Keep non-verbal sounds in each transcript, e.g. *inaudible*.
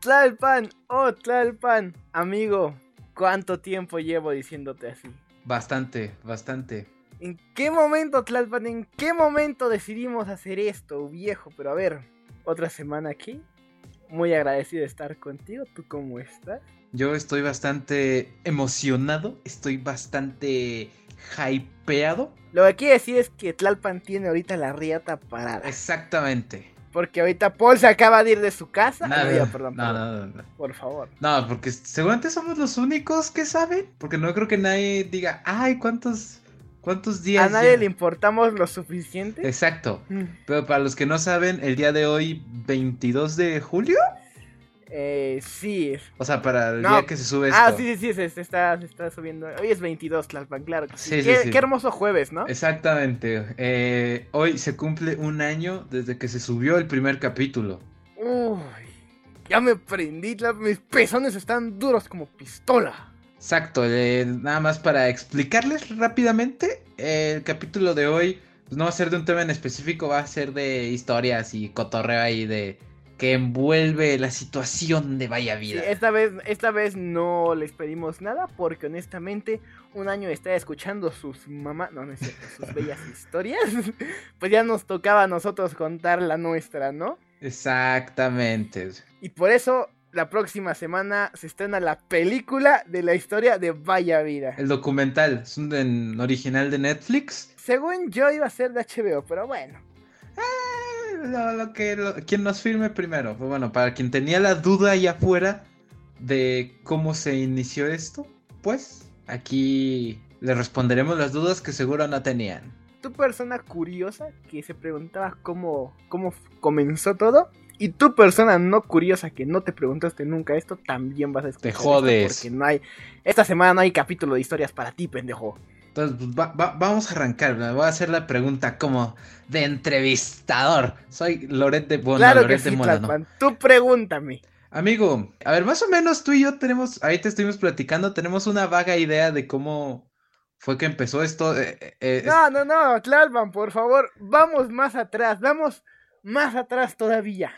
Tlalpan, oh Tlalpan, amigo, ¿cuánto tiempo llevo diciéndote así? Bastante, bastante. ¿En qué momento, Tlalpan, en qué momento decidimos hacer esto, viejo? Pero a ver, otra semana aquí. Muy agradecido de estar contigo. ¿Tú cómo estás? Yo estoy bastante emocionado, estoy bastante hypeado. Lo que quiere decir es que Tlalpan tiene ahorita la riata parada. Exactamente. Porque ahorita Paul se acaba de ir de su casa. No, perdón, no, perdón. no, no, no. Por favor. No, porque seguramente somos los únicos que saben. Porque no creo que nadie diga, ay, ¿cuántos, cuántos días? A nadie ya?". le importamos lo suficiente. Exacto. Mm. Pero para los que no saben, el día de hoy, 22 de julio. Eh, sí. O sea, para el No. día que se sube esto. Ah, sí, sí, sí, se, se está, se está subiendo. Hoy es 22, Tlalpan, claro sí. Sí, qué, sí. qué hermoso jueves, ¿no? Exactamente. Eh, hoy se cumple un año desde que se subió el primer capítulo. Uy, ya me prendí, mis pezones están duros como pistola. Exacto. eh, nada más para explicarles rápidamente, el capítulo de hoy pues, no va a ser de un tema en específico, va a ser de historias y cotorreo ahí de que envuelve la situación de Vaya Sí, Vida. esta vez, esta vez no les pedimos nada porque honestamente un año estar escuchando sus mamás, no, no es cierto, sus *laughs* bellas historias, *laughs* pues ya nos tocaba a nosotros contar la nuestra, ¿no? Exactamente. Y por eso la próxima semana se estrena la película de la historia de Vaya Vida. El documental es un original de Netflix. Según yo iba a ser de HBO, pero bueno. Eh, Lo, lo que lo- quien nos firme primero. Pues bueno, para quien tenía la duda allá afuera de cómo se inició esto, pues aquí le responderemos las dudas que seguro no tenían. Tu persona curiosa que se preguntaba cómo, cómo comenzó todo. Y tu persona no curiosa que no te preguntaste nunca esto, también vas a escuchar esto jodes. porque no hay. Esta semana no hay capítulo de historias para ti, pendejo. Entonces, pues, va- va- vamos a arrancar. Me voy a hacer la pregunta como de entrevistador. Soy Loret de Bona, claro que Loret de sí, Mola, ¿no? Tlalpan. Tú pregúntame. Amigo, a ver, más o menos tú y yo tenemos, ahí te estuvimos platicando, tenemos una vaga idea de cómo fue que empezó esto. eh, eh, eh, No, no, no, Tlalpan, por favor, vamos más atrás, vamos más atrás todavía.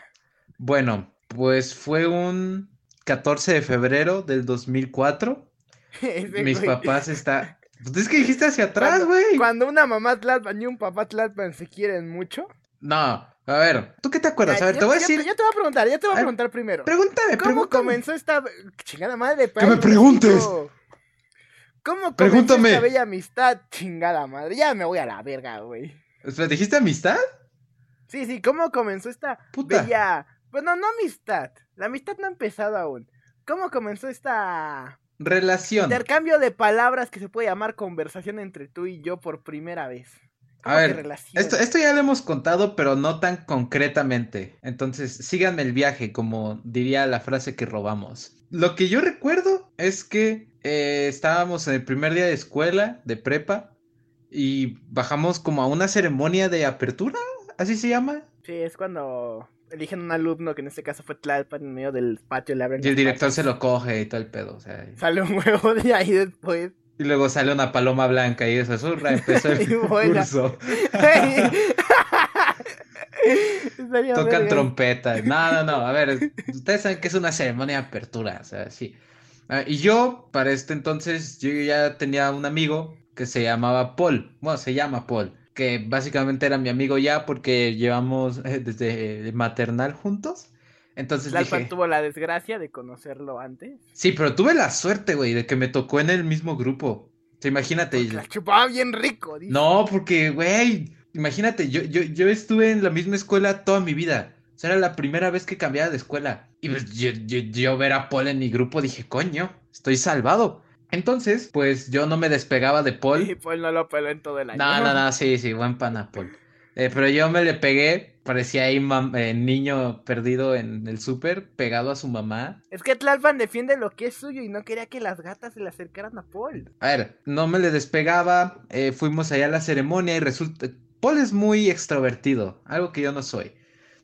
Bueno, pues fue un 14 de febrero del 2004. *laughs* Ese Mis güey. papás está... *laughs* Pues es que dijiste hacia atrás, güey. Cuando una mamá Tlalpan y un papá Tlalpan se quieren mucho. No, a ver, ¿tú qué te acuerdas? A ver, Ya- te voy a decir... Ya te voy a preguntar, ya te voy a preguntar primero. Pregúntame, ¿Cómo pregúntame. comenzó esta chingada madre? Que me preguntes. ¿Cómo comenzó Pregúntame. esta bella amistad? Chingada madre. Ya me voy a la verga, güey. ¿Dijiste amistad? Sí, sí, ¿cómo comenzó esta Puta. bella. Bueno, no amistad. La amistad no ha empezado aún. ¿Cómo comenzó esta Relación. intercambio de palabras que se puede llamar conversación entre tú y yo por primera vez? A ¿Cómo que ver? Esto, esto ya lo hemos contado, pero no tan concretamente. Entonces, síganme el viaje, como diría la frase que robamos. Lo que yo recuerdo es que eh, estábamos en el primer día de escuela, de prepa, y bajamos como a una ceremonia de apertura, así se llama. Sí, es cuando eligen un alumno, que en este caso fue Tlalpan, en medio del patio. Le abren Y el director patas. se lo coge y todo el pedo. O sea, y- Sale un huevo de ahí después. y luego sale una paloma blanca y eso susurra, empezó el *laughs* curso. *laughs* Tocan verga. trompeta. No, no, no. A ver, ustedes saben que es una ceremonia de apertura. O sea, sí. Ah, y yo, para este entonces, yo ya tenía un amigo que se llamaba Paul. Bueno, se llama Paul. Que básicamente era mi amigo ya porque llevamos eh, desde maternal juntos. Entonces Tlalpan dije, tuvo la desgracia de conocerlo antes. sí, pero tuve la suerte, güey, de que me tocó en el mismo grupo. O sea, imagínate. La chupaba bien rico. dice. No, porque, güey, imagínate, yo, yo, yo estuve en la misma escuela toda mi vida. O sea, era la primera vez que cambiaba de escuela. Y pues yo, yo, yo ver a Paul en mi grupo dije, coño, estoy salvado. Entonces, pues yo no me despegaba de Y Paul. Paul no lo peló en todo el año. No, no, no, *laughs* sí, sí, buen pana, Paul. Eh, pero yo me le pegué, parecía ahí eh, niño perdido en el súper, pegado a su mamá. Es que Tlalpan defiende lo que es suyo y no quería que las gatas se le acercaran a Paul. A ver, no me le despegaba, eh, fuimos allá a la ceremonia y resulta, Paul es muy extrovertido, algo que yo no soy.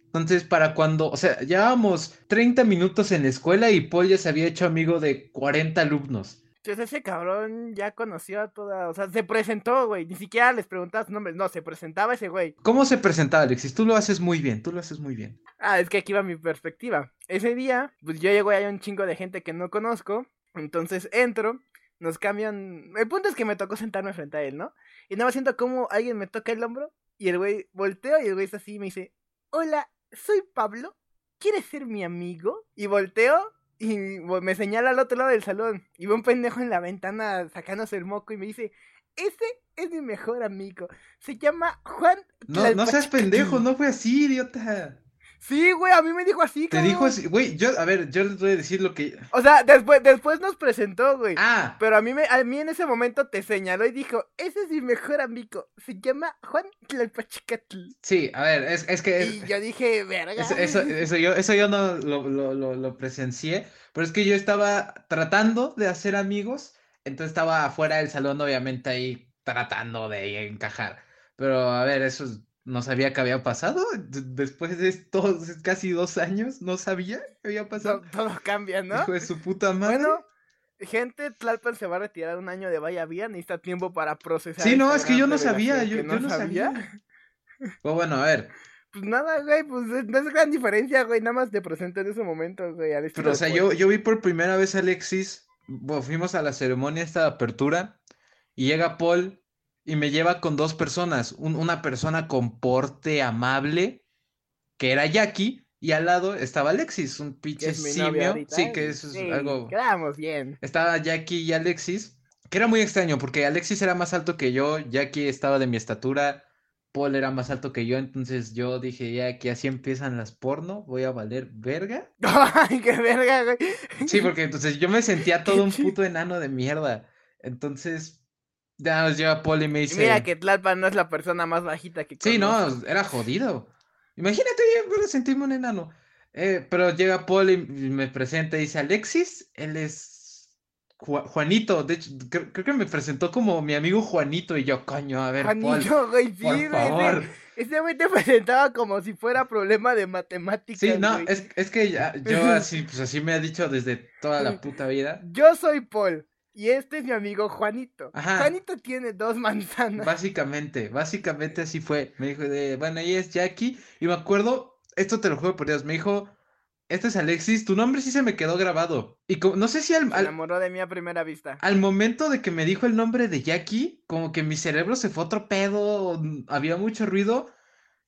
Entonces, para cuando, o sea, llevábamos 30 minutos en la escuela y Paul ya se había hecho amigo de 40 alumnos. Entonces ese cabrón ya conoció a toda, o sea, se presentó, güey, ni siquiera les preguntaba su nombre, no, se presentaba ese güey. ¿Cómo se presentaba, Alexis? Tú lo haces muy bien, tú lo haces muy bien. Ah, es que aquí va mi perspectiva. Ese día, pues yo llego y hay un chingo de gente que no conozco, entonces entro, nos cambian, el punto es que me tocó sentarme frente a él, ¿no? Y nada más siento como alguien me toca el hombro y el güey volteo y el güey está así y me dice, hola, soy Pablo, ¿quieres ser mi amigo? Y volteo y me señala al otro lado del salón. Y ve un pendejo en la ventana sacándose el moco y me dice: Ese es mi mejor amigo. Se llama Juan. No, no seas pendejo, no fue así, idiota. Sí, güey, a mí me dijo así, Te dijo así, güey, yo, a ver, yo les voy a decir lo que... O sea, después, después nos presentó, güey. Ah. Pero a mí, me, a mí en ese momento te señaló y dijo, ese es mi mejor amigo, se llama Juan Tlalpachicatl. Sí, a ver, es, es que... Y yo dije, verga. Eso, eso, yo, eso yo no lo, lo, lo, lo presencié, pero es que yo estaba tratando de hacer amigos, entonces estaba afuera del salón, obviamente, ahí tratando de encajar. Pero, a ver, eso es no sabía que había pasado. Después de estos casi dos años, no sabía que había pasado. Todo, cambia, ¿no? Hijo de su puta madre. Bueno, gente, Tlalpan se va a retirar un año de Vaya Vía, necesita tiempo para procesar. Sí, no, es que yo no sabía, yo no, sabía. Pues bueno, a ver. Pues nada, güey, pues no es gran diferencia, güey, nada más te presento en ese momento, güey. Pero, o sea, yo, yo vi por primera vez a Alexis, fuimos a la ceremonia esta de apertura, y llega Paul y me lleva con dos personas, una persona con porte amable, que era Jackie, y al lado estaba Alexis, un pinche simio. Sí, que eso es algo. Quedamos bien. Estaba Jackie y Alexis, que era muy extraño, porque Alexis era más alto que yo, Jackie estaba de mi estatura, Paul era más alto que yo, entonces yo dije, ya que así empiezan las porno, voy a valer verga. *laughs* Ay, qué verga, güey. Sí, porque entonces yo me sentía *laughs* todo un puto enano de mierda. Entonces, ya nos lleva Paul y me dice. mira que Tlalpan no es la persona más bajita que Sí, no, era jodido. Imagínate, yo sentirme un enano. Eh, pero llega Paul y me presenta y dice: Alexis, él es Juanito. De hecho, creo, que me presentó como mi amigo Juanito. Y yo, coño, a ver, Juanito, güey, sí, por favor. Ese güey te presentaba como si fuera problema de matemáticas. Sí, no, es, es, que ya, yo *laughs* así, pues así me ha dicho desde toda la puta vida. Yo soy Paul. Y este es mi amigo Juanito. Juanito tiene dos manzanas. Básicamente, básicamente así fue. Me dijo de, bueno, ahí es Jackie. Y me acuerdo, esto te lo juego por Dios, me dijo, este es Alexis, tu nombre sí se me quedó grabado. Y no sé si al, Se enamoró de mí a primera vista. Al momento de que me dijo el nombre de Jackie, como que mi cerebro se fue otro pedo, había mucho ruido,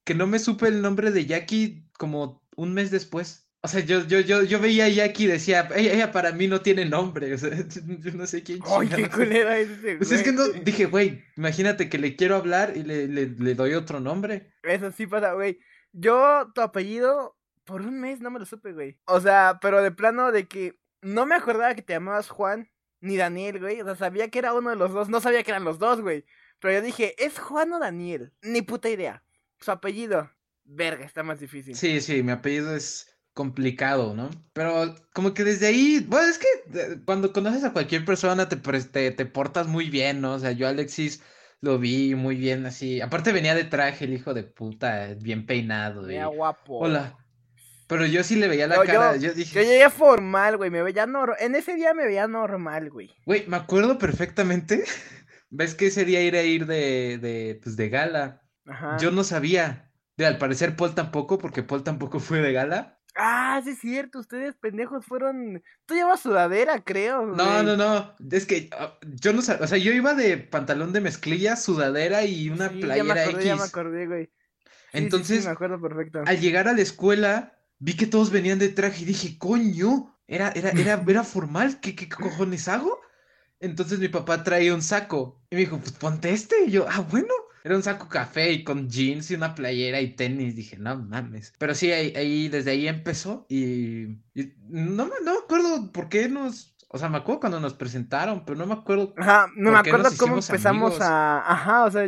que no me supe el nombre de Jackie como un mes después. O sea, yo, yo, yo, yo veía a Jackie y decía, ella, para mí no tiene nombre. O sea, *laughs* yo no sé quién Ay, qué culera es ese, Pues es que no, dije, güey, imagínate que le quiero hablar y le, le, le doy otro nombre. Eso sí pasa, güey. Yo, tu apellido, por un mes no me lo supe, güey. O sea, pero de plano de que no me acordaba que te llamabas Juan ni Daniel, güey. O sea, sabía que era uno de los dos, no sabía que eran los dos, güey. Pero yo dije, ¿es Juan o Daniel? Ni puta idea. Su apellido, verga, está más difícil. Sí, sí, mi apellido es complicado, ¿no? Pero como que desde ahí, bueno, es que eh, cuando conoces a cualquier persona te, te, te portas muy bien, ¿no? O sea, yo Alexis lo vi muy bien así. Aparte venía de traje el hijo de puta, bien peinado. Venía guapo. Hola. Pero yo sí le veía la cara. Yo, dije. Yo llegué formal, güey. Me veía normal. En ese día me veía normal, güey. Güey, me acuerdo perfectamente. *laughs* ¿Ves que ese día ir a ir de, de, pues, de gala? Ajá. Yo no sabía. De, al parecer Paul tampoco, porque Paul tampoco fue de gala. Ah, sí es cierto, ustedes pendejos fueron. Tú llevas sudadera, creo. No, no, no. Es que ah, yo no sabía. O sea, yo iba de pantalón de mezclilla, sudadera y una playera ya me acordé, X. Ya me acordé, güey. Entonces, sí, me acuerdo perfecto. Al llegar a la escuela, vi que todos venían de traje y dije, coño, era, era, era, *laughs* era formal, ¿Qué, ¿qué, cojones hago? Entonces mi papá traía un saco y me dijo, pues ponte este. Y yo, ah, bueno. Era un saco café y con jeans y una playera y tenis. Dije, no mames. Pero sí, ahí, desde ahí empezó y, no, no me acuerdo por qué nos... O sea, me acuerdo cuando nos presentaron, pero no me acuerdo. Ajá, no me acuerdo cómo empezamos a. Ajá, o sea,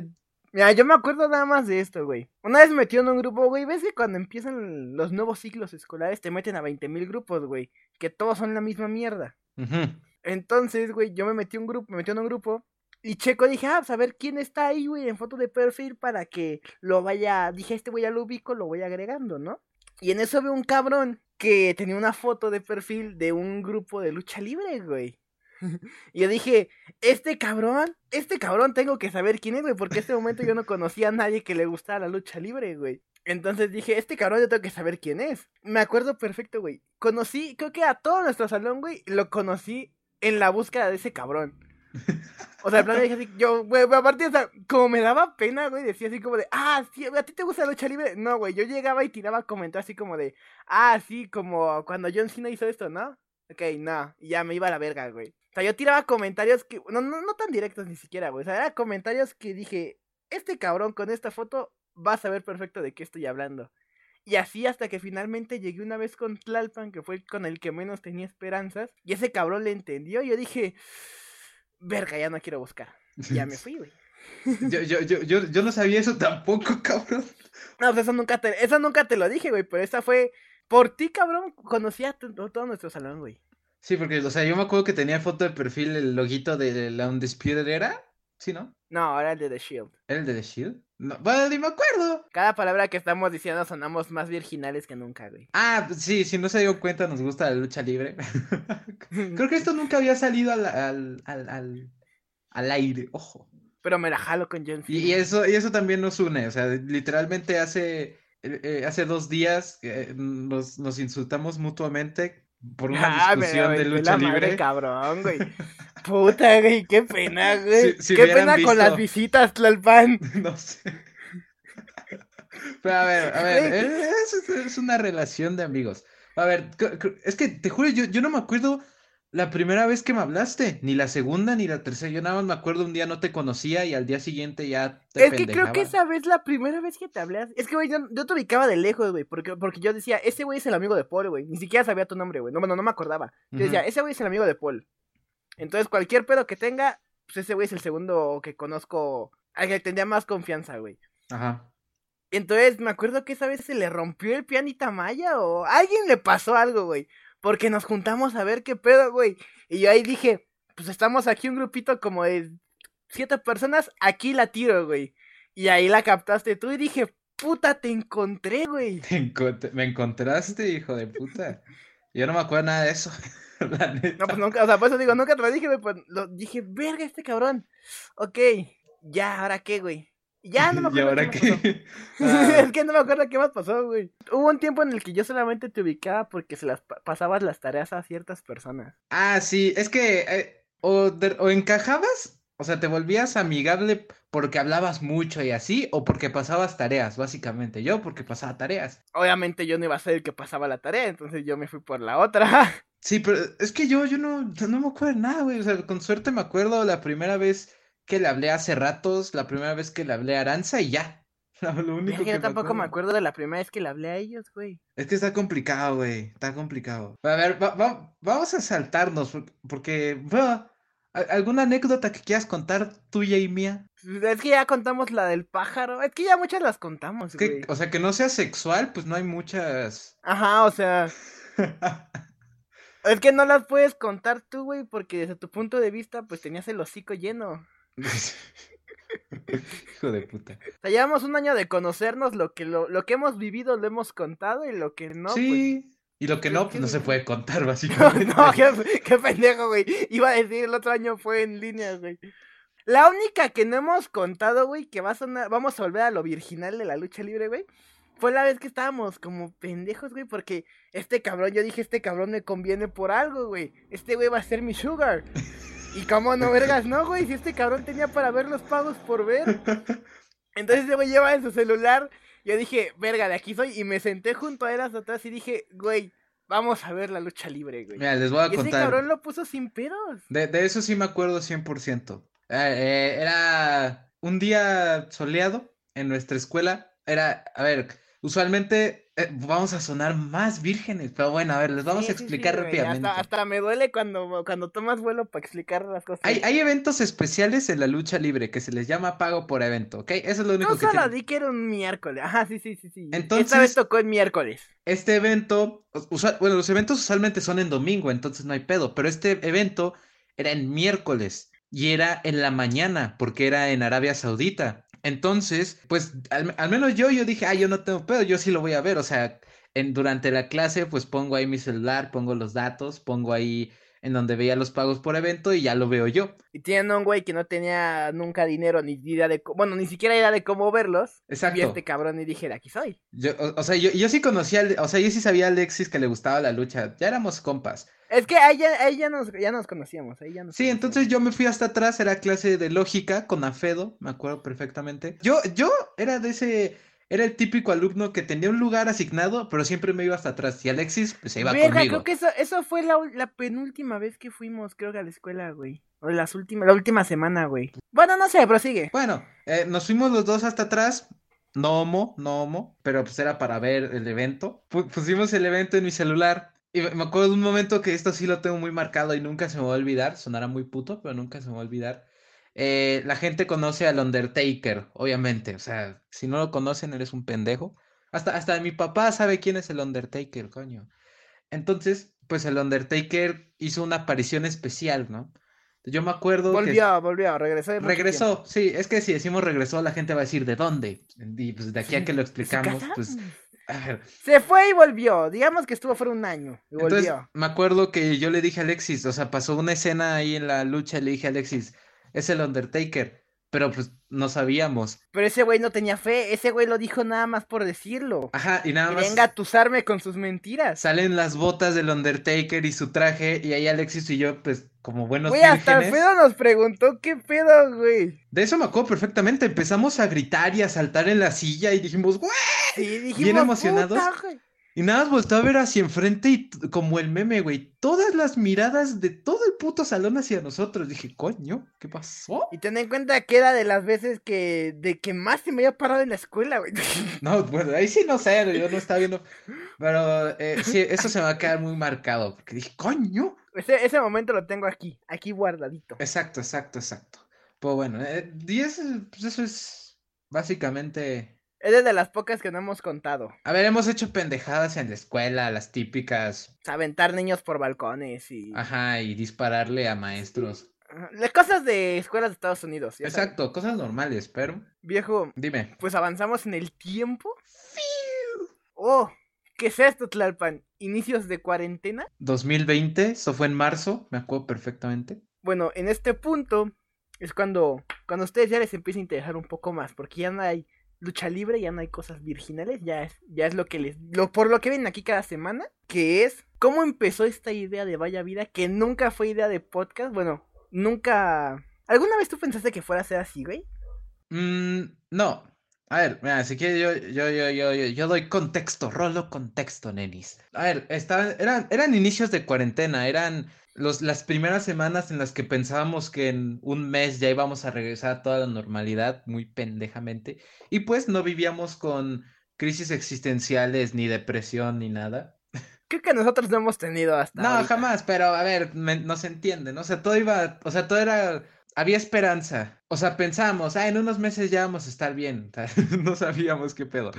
Mira, yo me acuerdo nada más de esto, güey. Una vez metió en un grupo, güey. ¿Ves que cuando empiezan los nuevos ciclos escolares te meten a 20.000 grupos, güey? Que todos son la misma mierda. Entonces, güey, yo me metí un grupo, me metí en un grupo y Checo dije, ah, pues a ver quién está ahí, güey, en foto de perfil para que lo vaya. Dije, este güey ya lo ubico, lo voy agregando, ¿no? Y en eso veo un cabrón que tenía una foto de perfil de un grupo de lucha libre, güey. *laughs* y yo dije, este cabrón, este cabrón tengo que saber quién es, güey, porque en este momento yo no conocía a nadie que le gustara la lucha libre, güey. Entonces dije, este cabrón yo tengo que saber quién es. Me acuerdo perfecto, güey. Conocí, creo que a todo nuestro salón, güey, lo conocí en la búsqueda de ese cabrón. O sea, en plan, dije así, yo, güey, aparte, o sea, como me daba pena, güey, decía así como de, ah, sí, ¿a ti te gusta la lucha libre? No, güey, yo llegaba y tiraba comentarios así como de, ah, sí, como cuando John Cena hizo esto, ¿no? Ok, no, y ya me iba a la verga, güey. O sea, yo tiraba comentarios que, no, no, no tan directos ni siquiera, güey. O sea, eran comentarios que dije, este cabrón con esta foto va a saber perfecto de qué estoy hablando. Y así hasta que finalmente llegué una vez con Tlalpan, que fue con el que menos tenía esperanzas, y ese cabrón le entendió, y yo dije, verga, ya no quiero buscar. Ya me *laughs* fui, güey. Yo, yo, yo, yo, yo no sabía eso tampoco, *laughs* cabrón. No, pues eso nunca te, eso nunca te lo dije, güey, pero esa fue, por ti, cabrón, conocí a todo nuestro salón, güey. Sí, porque, o sea, yo me acuerdo que tenía foto de perfil el loguito de la Undisputed Era, ¿sí, no? No, era el de The Shield. ¿Era el de The Shield? No, bueno, ni me acuerdo. Cada palabra que estamos diciendo sonamos más virginales que nunca, güey. Ah, pues sí, si no se dio cuenta, nos gusta la lucha libre. *laughs* Creo que esto nunca había salido al, al, al, al, aire, ojo. Pero me la jalo con John Y, eso, y eso también nos une, o sea, literalmente hace, eh, eh, hace dos días eh, nos, nos insultamos mutuamente por una ah, discusión de lucha libre. cabrón, güey. *laughs* Puta, güey, qué pena, güey. qué pena con las visitas, Tlalpan. *laughs* No sé. Pero a ver, a ver, es, es, una relación de amigos. A ver, es que te juro, yo, yo no me acuerdo la primera vez que me hablaste, ni la segunda ni la tercera. Yo nada más me acuerdo un día no te conocía y al día siguiente ya te Es que creo que esa vez la primera vez que te hablé. Es que, güey, yo, te ubicaba de lejos, güey. Porque, porque yo decía, ese güey es el amigo de Paul, güey. Ni siquiera sabía tu nombre, güey. No, bueno, no me acordaba. Yo decía, ese güey es el amigo de Paul. Entonces, cualquier pedo que tenga, pues ese güey es el segundo que conozco. Al que tendría más confianza, güey. Ajá. Entonces, me acuerdo que esa vez se le rompió el pianita Maya o alguien le pasó algo, güey. Porque nos juntamos a ver qué pedo, güey. Y yo ahí dije, pues estamos aquí un grupito como de siete personas, aquí la tiro, güey. Y ahí la captaste tú y dije, puta, te encontré, güey. *laughs* me encontraste, hijo de puta. Yo no me acuerdo nada de eso. *laughs* No, pues nunca, o sea, por eso digo, nunca te lo dije, güey. Pues lo dije, verga, este cabrón. Ok, ya, ¿ahora qué, güey? Ya *laughs* no me acuerdo. ¿Y ahora qué? *laughs* Ah. es que no me acuerdo qué más pasó, güey. Hubo un tiempo en el que yo solamente te ubicaba porque se las pasabas las tareas a ciertas personas. Ah, sí, es que eh, o, o encajabas, o sea, te volvías amigable porque hablabas mucho y así, o porque pasabas tareas, básicamente. Yo porque pasaba tareas. Obviamente yo no iba a ser el que pasaba la tarea, entonces yo me fui por la otra. Sí, pero es que yo, yo no, no me acuerdo de nada, güey. O sea, con suerte me acuerdo la primera vez que le hablé hace ratos, la primera vez que le hablé a Aranza y ya. *laughs* Lo único que yo tampoco me acuerdo. de la primera vez que le hablé a ellos, güey. Es que está complicado, güey. Está complicado. A ver, vamos a saltarnos porque... ¿Alguna anécdota que quieras contar tuya y mía? Es que ya contamos la del pájaro. Es que ya muchas las contamos, güey. O sea, que no sea sexual, pues no hay muchas. Ajá, o sea. *laughs* es que no las puedes contar tú, güey, porque desde tu punto de vista, pues tenías el hocico lleno. *laughs* Hijo de puta. O sea, llevamos un año de conocernos, lo que, lo, lo que hemos vivido lo hemos contado y lo que no, sí. Pues, y lo que no, pues no se puede contar, *laughs* básicamente. No, qué, pendejo, güey. Iba a decir el otro año fue en línea, güey. La única que no hemos contado, güey, que va a sonar, vamos a volver a lo virginal de la lucha libre, güey. Fue la vez que estábamos como pendejos, güey, porque este cabrón, yo dije, este cabrón me conviene por algo, güey. Este güey va a ser mi sugar. *laughs* Y cómo no, vergas, no, güey, si este cabrón tenía para ver los pagos por ver. Entonces ese güey lleva en su celular. Yo dije, verga, de aquí soy. Y me senté junto a él hasta atrás y dije, güey, vamos a ver la lucha libre, güey. Mira, les voy a y contar. Ese cabrón lo puso sin pedos. De, de eso sí me acuerdo 100%. Eh, eh, era un día soleado en nuestra escuela. Era, a ver, usualmente eh, vamos a sonar más vírgenes, pero bueno, a ver, les vamos a explicar rápidamente. Hasta, me duele cuando, cuando tomas vuelo para explicar las cosas. Hay, hay, eventos especiales en la lucha libre que se les llama pago por evento, ¿ok? Eso es lo único no que No solo di que era un miércoles, ajá, sí, sí, sí, sí. Entonces, Esta vez tocó en miércoles. Este evento, bueno, los eventos usualmente son en domingo, entonces no hay pedo, pero este evento era en miércoles y era en la mañana porque era en Arabia Saudita. Entonces, pues al, menos yo, yo dije, ah, yo no tengo pedo, yo sí lo voy a ver, o sea, durante la clase, pues pongo ahí mi celular, pongo los datos, pongo ahí en donde veía los pagos por evento y ya lo veo yo. Y tienen un güey que no tenía nunca dinero ni idea de, bueno, ni siquiera idea de cómo verlos. Exacto. Y este cabrón y dije, de aquí soy. Yo, o, sea, yo, yo sí conocía, o sea, yo sí sabía a Alexis que le gustaba la lucha, ya éramos compas. Es que ahí ya, ahí ya, nos, ya nos conocíamos. Ahí ya nos sí, conocíamos. entonces yo me fui hasta atrás, era clase de lógica con Afedo, me acuerdo perfectamente. Yo, yo era de ese, era el típico alumno que tenía un lugar asignado, pero siempre me iba hasta atrás. Y Alexis, pues se iba Verga, conmigo. creo que eso, eso fue la, la penúltima vez que fuimos, creo que a la escuela, güey. O las últimas, la última semana, güey. Bueno, no sé, prosigue. Bueno, eh, nos fuimos los dos hasta atrás. No homo, no homo, pero pues era para ver el evento. Pu- pusimos el evento en mi celular. Y me acuerdo de un momento que esto sí lo tengo muy marcado y nunca se me va a olvidar. Sonará muy puto, pero nunca se me va a olvidar. Eh, la gente conoce al Undertaker, obviamente. O sea, si no lo conocen, eres un pendejo. Hasta, hasta mi papá sabe quién es el Undertaker, coño. Entonces, pues el Undertaker hizo una aparición especial, ¿no? Yo me acuerdo que... Volvió, volvió, regresó. Regresó, sí, es que si decimos regresó, la gente va a decir ¿de dónde? Y pues de aquí a que lo explicamos, ¿Se pues, casaron? a ver. Se fue y volvió. Digamos que estuvo fuera un año. Y Entonces, volvió. me acuerdo que yo le dije a Alexis, o sea, pasó una escena ahí en la lucha, y le dije a Alexis, es el Undertaker, pero pues no sabíamos. Pero ese güey no tenía fe. Ese güey lo dijo nada más por decirlo. Ajá, y nada más venga a tusarme con sus mentiras. salen las botas del Undertaker y su traje, y ahí Alexis y yo, pues, como buenos Güey, hasta vírgenes, Alfredo nos preguntó qué pedo, güey. de eso me acuerdo perfectamente, empezamos a gritar y a saltar en la silla y dijimos, ¡güey! Sí, dijimos, emocionados. "Puta, güey". Y nada más volteó a ver hacia enfrente y como el meme, güey. Todas las miradas de todo el puto salón hacia nosotros. Dije, coño, ¿qué pasó? Y ten en cuenta que era de las veces que de que más se me había parado en la escuela, güey. *laughs* No, bueno, ahí sí no sé, yo no estaba viendo. Pero eh, sí, eso se me va a quedar muy marcado. Porque dije, coño. Ese, ese momento lo tengo aquí, aquí guardadito. Exacto, exacto, exacto. Pues bueno, eh, y eso, pues eso es básicamente. Es de las pocas que no hemos contado. A ver, hemos hecho pendejadas en la escuela, las típicas. Aventar niños por balcones y... Ajá, y dispararle a maestros. Las cosas de escuelas de Estados Unidos. sabes. Exacto, cosas normales, pero. Viejo, Dime. pues avanzamos en el tiempo. Oh, ¿qué es esto, Tlalpan? ¿Inicios de cuarentena? 2020, eso fue en marzo, me acuerdo perfectamente. Bueno, en este punto es cuando, cuando a ustedes ya les empieza a interesar un poco más, porque ya no hay lucha libre, ya no hay cosas virginales, ya es, ya es lo que les, lo, por lo que ven aquí cada semana, que es cómo empezó esta idea de Vaya Vida, que nunca fue idea de podcast, bueno, nunca... ¿Alguna vez tú pensaste que fuera a ser así, güey? Mm, no. A ver, mira, si quieres yo, yo, yo, yo, yo, doy contexto, rolo contexto, nenis. A ver, estaban, eran, eran inicios de cuarentena, eran los, las primeras semanas en las que pensábamos que en un mes ya íbamos a regresar a toda la normalidad, muy pendejamente. Y pues no vivíamos con crisis existenciales, ni depresión, ni nada. Creo que nosotros no hemos tenido hasta No, ahorita. jamás, pero a ver, me- no se entiende, ¿no? O sea, todo iba, o sea, todo era, había esperanza. O sea, pensamos, ah, en unos meses ya vamos a estar bien. *laughs* no sabíamos qué pedo.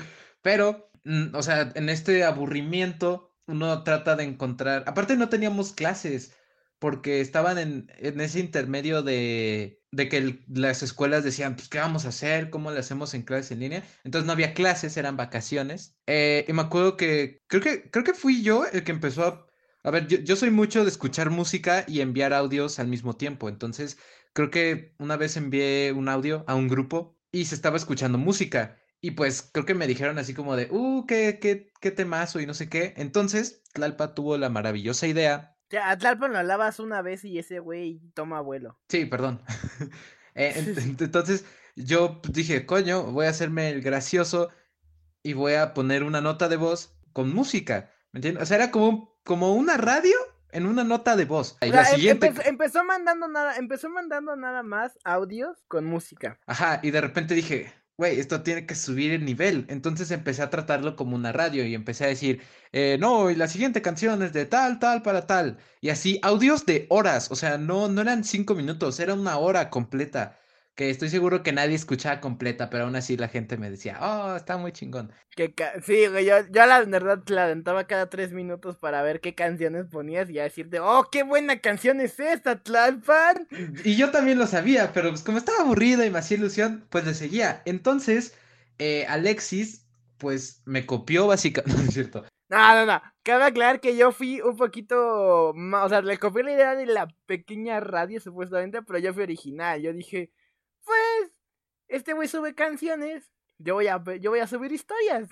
Pero, mm, o sea, en este aburrimiento, uno trata de encontrar, aparte no teníamos clases, porque estaban en, en ese intermedio de, de que el- las escuelas decían, pues, ¿qué vamos a hacer? ¿Cómo le hacemos en clases en línea? Entonces no había clases, eran vacaciones. Eh, y me acuerdo que, creo que, creo que fui yo el que empezó a... A ver, yo, yo soy mucho de escuchar música y enviar audios al mismo tiempo. Entonces, creo que una vez envié un audio a un grupo y se estaba escuchando música. Y pues creo que me dijeron así como de, uh, qué, qué, qué temazo y no sé qué. Entonces, Tlalpa tuvo la maravillosa idea Ya, a Tlalpan lo alabas una vez y ese güey toma vuelo. Sí, perdón. *laughs* Eh, ent- *laughs* ent- entonces yo dije, coño, voy a hacerme el gracioso y voy a poner una nota de voz con música. ¿Me entiendes? O sea, era como, como una radio en una nota de voz. Y O la sea, em- siguiente. empezó, empezó mandando nada, empezó mandando nada más audios con música. Ajá, y de repente dije, güey, esto tiene que subir el nivel. Entonces empecé a tratarlo como una radio y empecé a decir, eh, no, y la siguiente canción es de tal, tal, para tal. Y así, audios de horas, o sea, no, no eran cinco minutos, era una hora completa. Que estoy seguro que nadie escuchaba completa, pero aún así la gente me decía, oh, está muy chingón. Que sí, güey, yo, yo la verdad la aventaba cada tres minutos para ver qué canciones ponías y a decirte, oh, qué buena canción es esta, Tlalpan. Y yo también lo sabía, pero pues como estaba aburrida y me hacía ilusión, pues le seguía. Entonces, eh, Alexis, pues me copió básicamente, *laughs* no es cierto. No, no, no, Cabe aclarar que yo fui un poquito. O sea, le copié la idea de la pequeña radio, supuestamente, pero yo fui original. Yo dije, pues, este güey sube canciones. Yo voy a, yo voy a subir historias.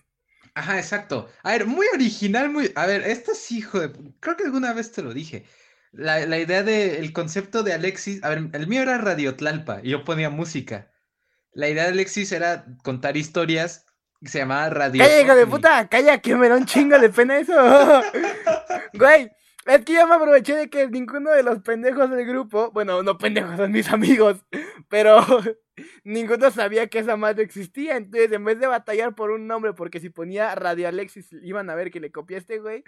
Ajá, exacto. A ver, muy original, muy. A ver, esto es hijo de. Creo que alguna vez te lo dije. La, la idea del el concepto de Alexis. A ver, el mío era Radio Tlalpa y yo ponía música. La idea de Alexis era contar historias se llamaba Radio. ¡Calla, hijo de puta! ¡Calla, que me da un chingo de pena eso! *laughs* Güey, es que yo me aproveché de que ninguno de los pendejos del grupo, bueno, no pendejos, *laughs* son mis amigos, pero *laughs* ninguno sabía que esa madre existía. Entonces, en vez de batallar por un nombre, porque si ponía Radio Alexis, iban a ver que le copiaste, güey.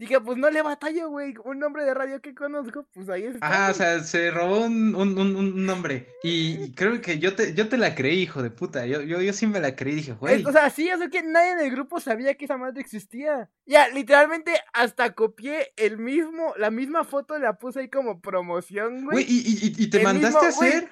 Dije, pues no le batallo, güey. Un nombre de radio que conozco, pues ahí está. Ah, o sea, se robó un, un, un, nombre. *laughs* Y creo que yo te, yo te la creí, hijo de puta. Yo, yo, yo sí me la creí, dije, güey. O sea, sí, sea que nadie en el grupo sabía que esa madre existía. Ya, literalmente hasta copié el mismo, la misma foto la puse ahí como promoción, güey. Güey, ¿y, y, te mandaste a hacer?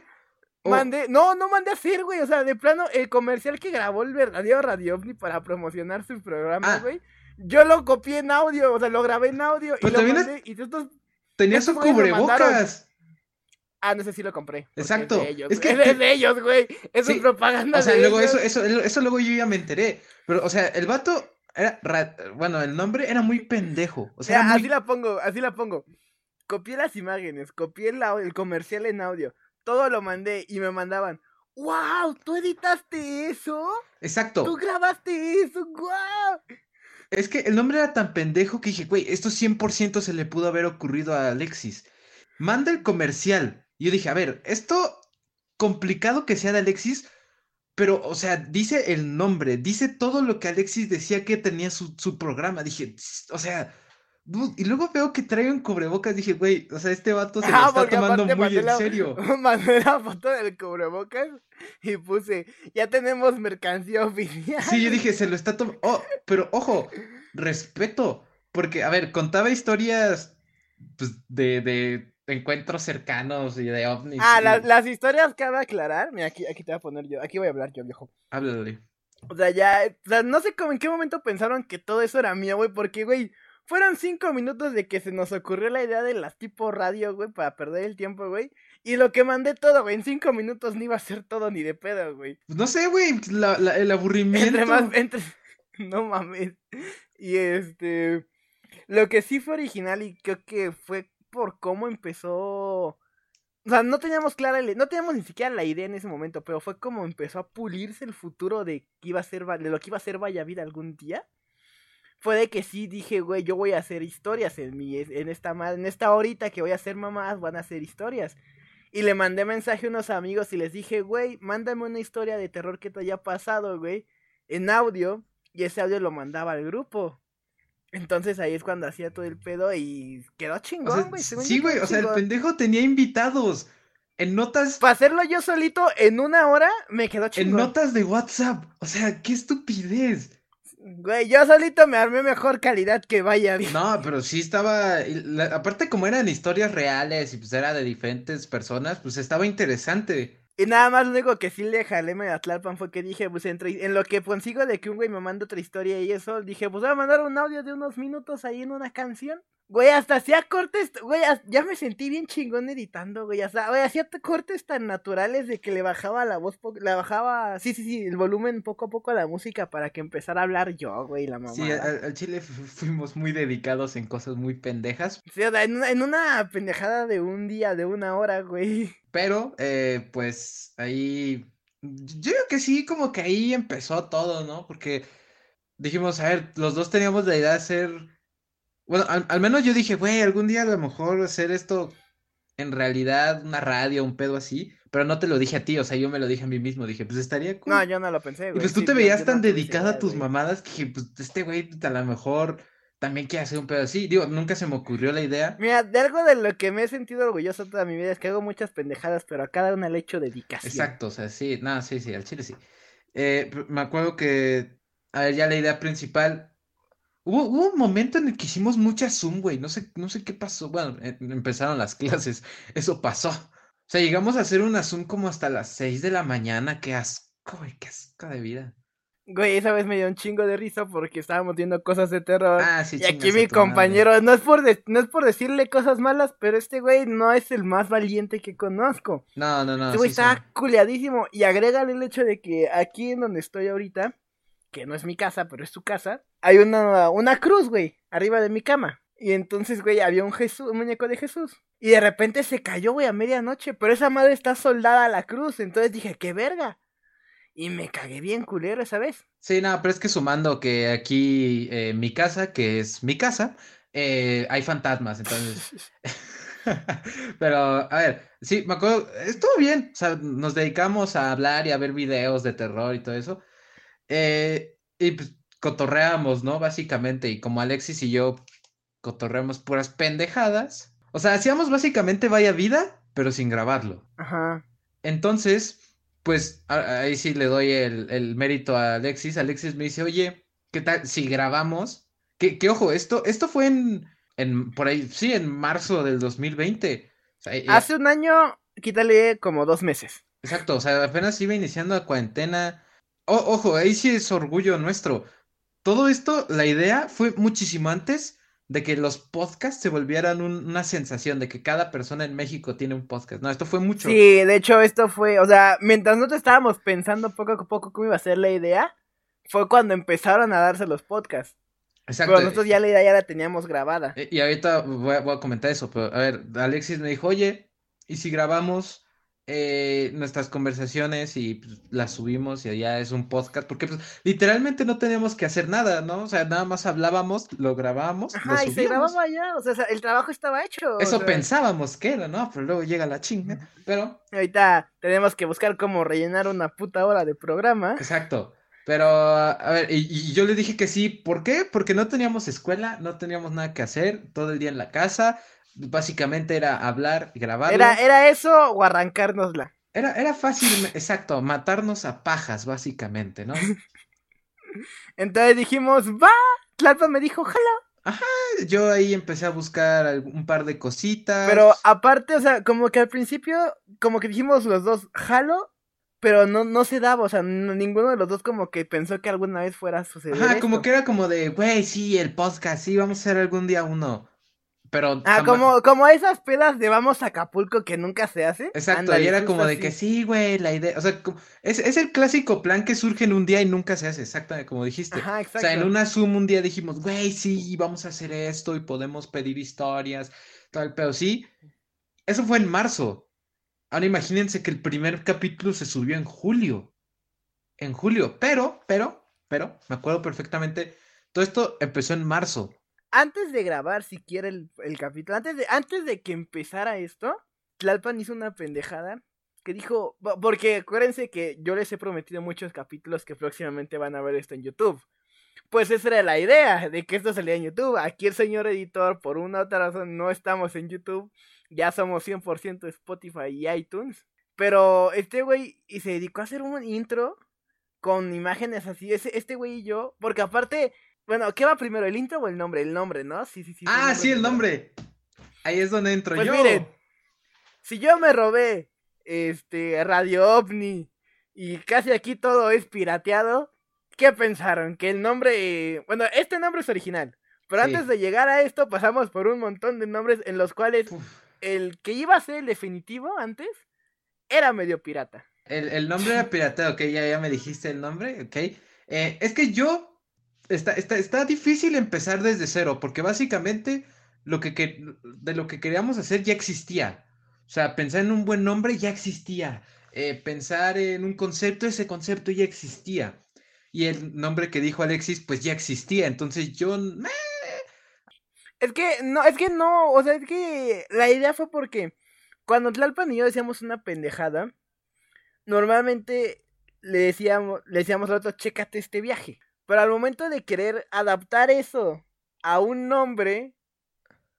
Mandé, no, no mandé a hacer, güey. O sea, de plano, el comercial que grabó el verdadero Radio OVNI para promocionar su programa, ah. güey. Yo lo copié en audio, o sea, lo grabé en audio y lo mandé. Y un cubrebocas. Ah, no sé si lo compré. Exacto. Es, que *laughs* es de ellos, güey. Eso es propaganda. O sea, luego eso, eso, eso luego yo ya me enteré. Pero, o sea, el vato era. Bueno, el nombre era muy pendejo. O sea, así la pongo, así la pongo. Copié las imágenes, copié el, el comercial en audio. Todo lo mandé y me mandaban. ¡Wow! ¿Tú editaste eso? Exacto. ¿Tú grabaste eso? ¡Wow! Es que el nombre era tan pendejo que dije, güey, esto 100% se le pudo haber ocurrido a Alexis. Manda el comercial. Yo dije, a ver, esto complicado que sea de Alexis, pero, o sea, dice el nombre, dice todo lo que Alexis decía que tenía su, su programa. Dije, o sea, y luego veo que trae un cubrebocas. Dije, güey, o sea, este vato se lo ah, está tomando muy en serio. *laughs* Mandé la foto del cubrebocas y puse, ya tenemos mercancía oficial. Sí, yo dije, se lo está tomando. Oh, pero ojo, respeto. Porque, a ver, contaba historias pues, de, de encuentros cercanos y de ovnis. Ah, las historias que va a aclarar. Mira, aquí, aquí te voy a poner yo. Aquí voy a hablar yo, viejo. Háblale. O sea, ya, o sea, no sé cómo, en qué momento pensaron que todo eso era mío, güey, porque, güey, fueron cinco minutos de que se nos ocurrió la idea de las tipo radio, güey, para perder el tiempo, güey. Y lo que mandé todo, güey, en cinco minutos ni iba a ser todo ni de pedo, güey. No sé, güey, el aburrimiento. Entre más, entre... *laughs* No mames. Y este... Lo que sí fue original y creo que fue por cómo empezó... O sea, no teníamos clara, no teníamos ni siquiera la idea en ese momento, pero fue como empezó a pulirse el futuro de que iba a ser, de lo que iba a ser Vaya Vida algún día fue de que sí dije, güey, yo voy a hacer historias en mi, en esta, en esta horita que voy a hacer mamás, van a hacer historias. Y le mandé mensaje a unos amigos y les dije, güey, mándame una historia de terror que te haya pasado, güey, en audio. Y ese audio lo mandaba al grupo. Entonces ahí es cuando hacía todo el pedo y quedó chingón, güey. sí, güey, o sea, el pendejo tenía invitados. En notas. Para hacerlo yo solito en una hora, me quedó chingón. En notas de WhatsApp. O sea, qué estupidez. Güey, yo solito me armé mejor calidad que vaya bien. No, pero sí estaba. aparte, como eran historias reales y pues era de diferentes personas, pues estaba interesante. Y nada más lo único que sí le jalé a Tlalpan fue que dije, pues entre, en lo que consigo de que un güey me manda otra historia y eso, dije, pues voy a mandar un audio de unos minutos ahí en una canción. Güey, hasta hacía cortes, güey, ya me sentí bien chingón editando, güey, hasta, güey, hacía cortes tan naturales de que le bajaba la voz, le bajaba, sí, sí, sí, el volumen poco a poco a la música para que empezara a hablar yo, güey, la mamá. Sí, al, chile fuimos muy dedicados en cosas muy pendejas. Sí, o sea, en, en una pendejada de un día, de una hora, güey. Pero, eh, pues, ahí, yo creo que sí, como que ahí empezó todo, ¿no? Porque dijimos, a ver, los dos teníamos la idea de hacer bueno, al, menos yo dije, güey, algún día a lo mejor hacer esto en realidad, una radio, un pedo así, pero no te lo dije a ti, o sea, yo me lo dije a mí mismo, dije, pues estaría cool. No, yo no lo pensé, güey. Y pues tú te veías tan dedicada a tus mamadas que dije, pues este güey a lo mejor también quiere hacer un pedo así. Digo, nunca se me ocurrió la idea. Mira, de algo de lo que me he sentido orgulloso toda mi vida es que hago muchas pendejadas, pero a cada una le echo dedicación. Exacto, o sea, sí, nada, sí, sí, al chile sí. Eh, me acuerdo que, a ver, ya la idea principal Hubo, un momento en el que hicimos mucha Zoom, güey. No sé, no sé qué pasó. Bueno, eh, empezaron las *laughs* clases. Eso pasó. O sea, llegamos a hacer una Zoom como hasta las 6 de la mañana. Qué asco, güey. Qué asco de vida. Güey, esa vez me dio un chingo de risa porque estábamos viendo cosas de terror. Ah, sí, y aquí mi madre. compañero, no es, por de- no es por decirle cosas malas, pero este güey no es el más valiente que conozco. No, no, no. este güey sí, está sí. culeadísimo. Y agrégale el hecho de que aquí en donde estoy ahorita, que no es mi casa, pero es su casa, hay una, una cruz, güey, arriba de mi cama. Y entonces, güey, había un Jesús, un muñeco de Jesús. Y de repente se cayó, güey, a medianoche. Pero esa madre está soldada a la cruz. Entonces dije, qué verga. Y me cagué bien culero esa vez. Sí, no, pero es que sumando que aquí eh, mi casa, que es mi casa, eh, hay fantasmas, entonces. *laughs* *laughs* Pero, a ver, sí, me acuerdo, estuvo bien, o sea, nos dedicamos a hablar y a ver videos de terror y todo eso. eh, y pues cotorreamos, ¿no? Básicamente, y como Alexis y yo cotorreamos puras pendejadas. O sea, hacíamos básicamente Vaya Vida, pero sin grabarlo. Ajá. Entonces, pues ahí sí le doy el, el mérito a Alexis. Alexis me dice, oye, ¿qué tal si grabamos? Que, que ojo, esto, esto fue en, en, por ahí, sí, en marzo del 2020. O sea, y- Hace un año, quítale como dos meses. exacto, o sea, apenas iba iniciando la cuarentena. O- ojo, ahí sí es orgullo nuestro. Todo esto, la idea fue muchísimo antes de que los podcasts se volvieran un- una sensación, de que cada persona en México tiene un podcast. No, esto fue mucho. Sí, de hecho esto fue, o sea, mientras nosotros estábamos pensando poco a poco cómo iba a ser la idea, fue cuando empezaron a darse los podcasts. Exacto. Pero nosotros ya la idea ya la teníamos grabada. Eh, Y ahorita voy a, voy a comentar eso, pero a ver, Alexis me dijo, oye, ¿y si grabamos eh, nuestras conversaciones y pues, las subimos y ya es un podcast? Porque pues, literalmente no teníamos que hacer nada, ¿no? O sea, nada más hablábamos, lo grabábamos, lo Ajá, y se grababa ya, o sea, el trabajo estaba hecho. o Eso sea, pensábamos que era, ¿no? Pero luego llega la chinga. Pero, Ahorita tenemos que buscar cómo rellenar una puta hora de programa. exacto. Pero, a ver, y, y yo le dije que sí. ¿Por qué? Porque no teníamos escuela, no teníamos nada que hacer, todo el día en la casa. Básicamente era hablar y grabarlo. Era, era eso o arrancárnosla. Era, era fácil, exacto, matarnos a pajas, básicamente, ¿no? *laughs* Entonces dijimos, va. Tlalpan me dijo, jala. Yo ahí empecé a buscar un par de cositas. Pero aparte, o sea, como que al principio, como que dijimos los dos, jalo, pero no, no se daba, o sea, no- ninguno de los dos como que pensó que alguna vez fuera a suceder. Ajá, como que era como de, güey, sí, el podcast, sí, vamos a hacer algún día uno. Pero Ah, como, como esas pedas de vamos a Acapulco que nunca se hace. Exacto, Ándale, y era como de así. que sí, güey, la idea, o sea, como- es, es el clásico plan que surge en un día y nunca se hace, exactamente como dijiste. Ajá, O sea, en una Zoom un día dijimos, güey, sí, vamos a hacer esto y podemos pedir historias, tal, pero sí, eso fue en marzo. Ahora imagínense que el primer capítulo se subió en julio. En julio, pero, pero, pero, me acuerdo perfectamente, todo esto empezó en marzo. Antes de grabar siquiera el, el capítulo, antes de, antes de que empezara esto, Tlalpan hizo una pendejada que dijo, porque acuérdense que yo les he prometido muchos capítulos que próximamente van a ver esto en YouTube. Pues esa era la idea, de que esto salía en YouTube. Aquí el señor editor, por una u otra razón, no estamos en YouTube. Ya somos 100% Spotify y iTunes. Pero este güey se dedicó a hacer un intro con imágenes así. Este güey y yo, porque aparte, bueno, ¿qué va primero, el intro o el nombre? El nombre, ¿no? Sí, sí, sí. ah, sí, el nombre. Ahí es donde entro Pues yo. miren, si yo me robé este Radio OVNI y casi aquí todo es pirateado, ¿qué pensaron? Que el nombre, bueno, este nombre es original, pero Sí. antes de llegar a esto pasamos por un montón de nombres en los cuales Uf. el que iba a ser el definitivo antes era medio pirata. El, el nombre era pirateo, ok, ya, ya me dijiste el nombre, ok. Eh, es que yo, está, está, está difícil empezar desde cero, porque básicamente lo que, que- de lo que queríamos hacer ya existía. O sea, pensar en un buen nombre ya existía. Eh, pensar en un concepto, ese concepto ya existía. Y el nombre que dijo Alexis, pues ya existía. Entonces yo, Es que no, es que no, o sea, es que la idea fue porque cuando Tlalpan y yo decíamos una pendejada, normalmente le decíamos, le decíamos al otro, chécate este viaje. Pero al momento de querer adaptar eso a un nombre,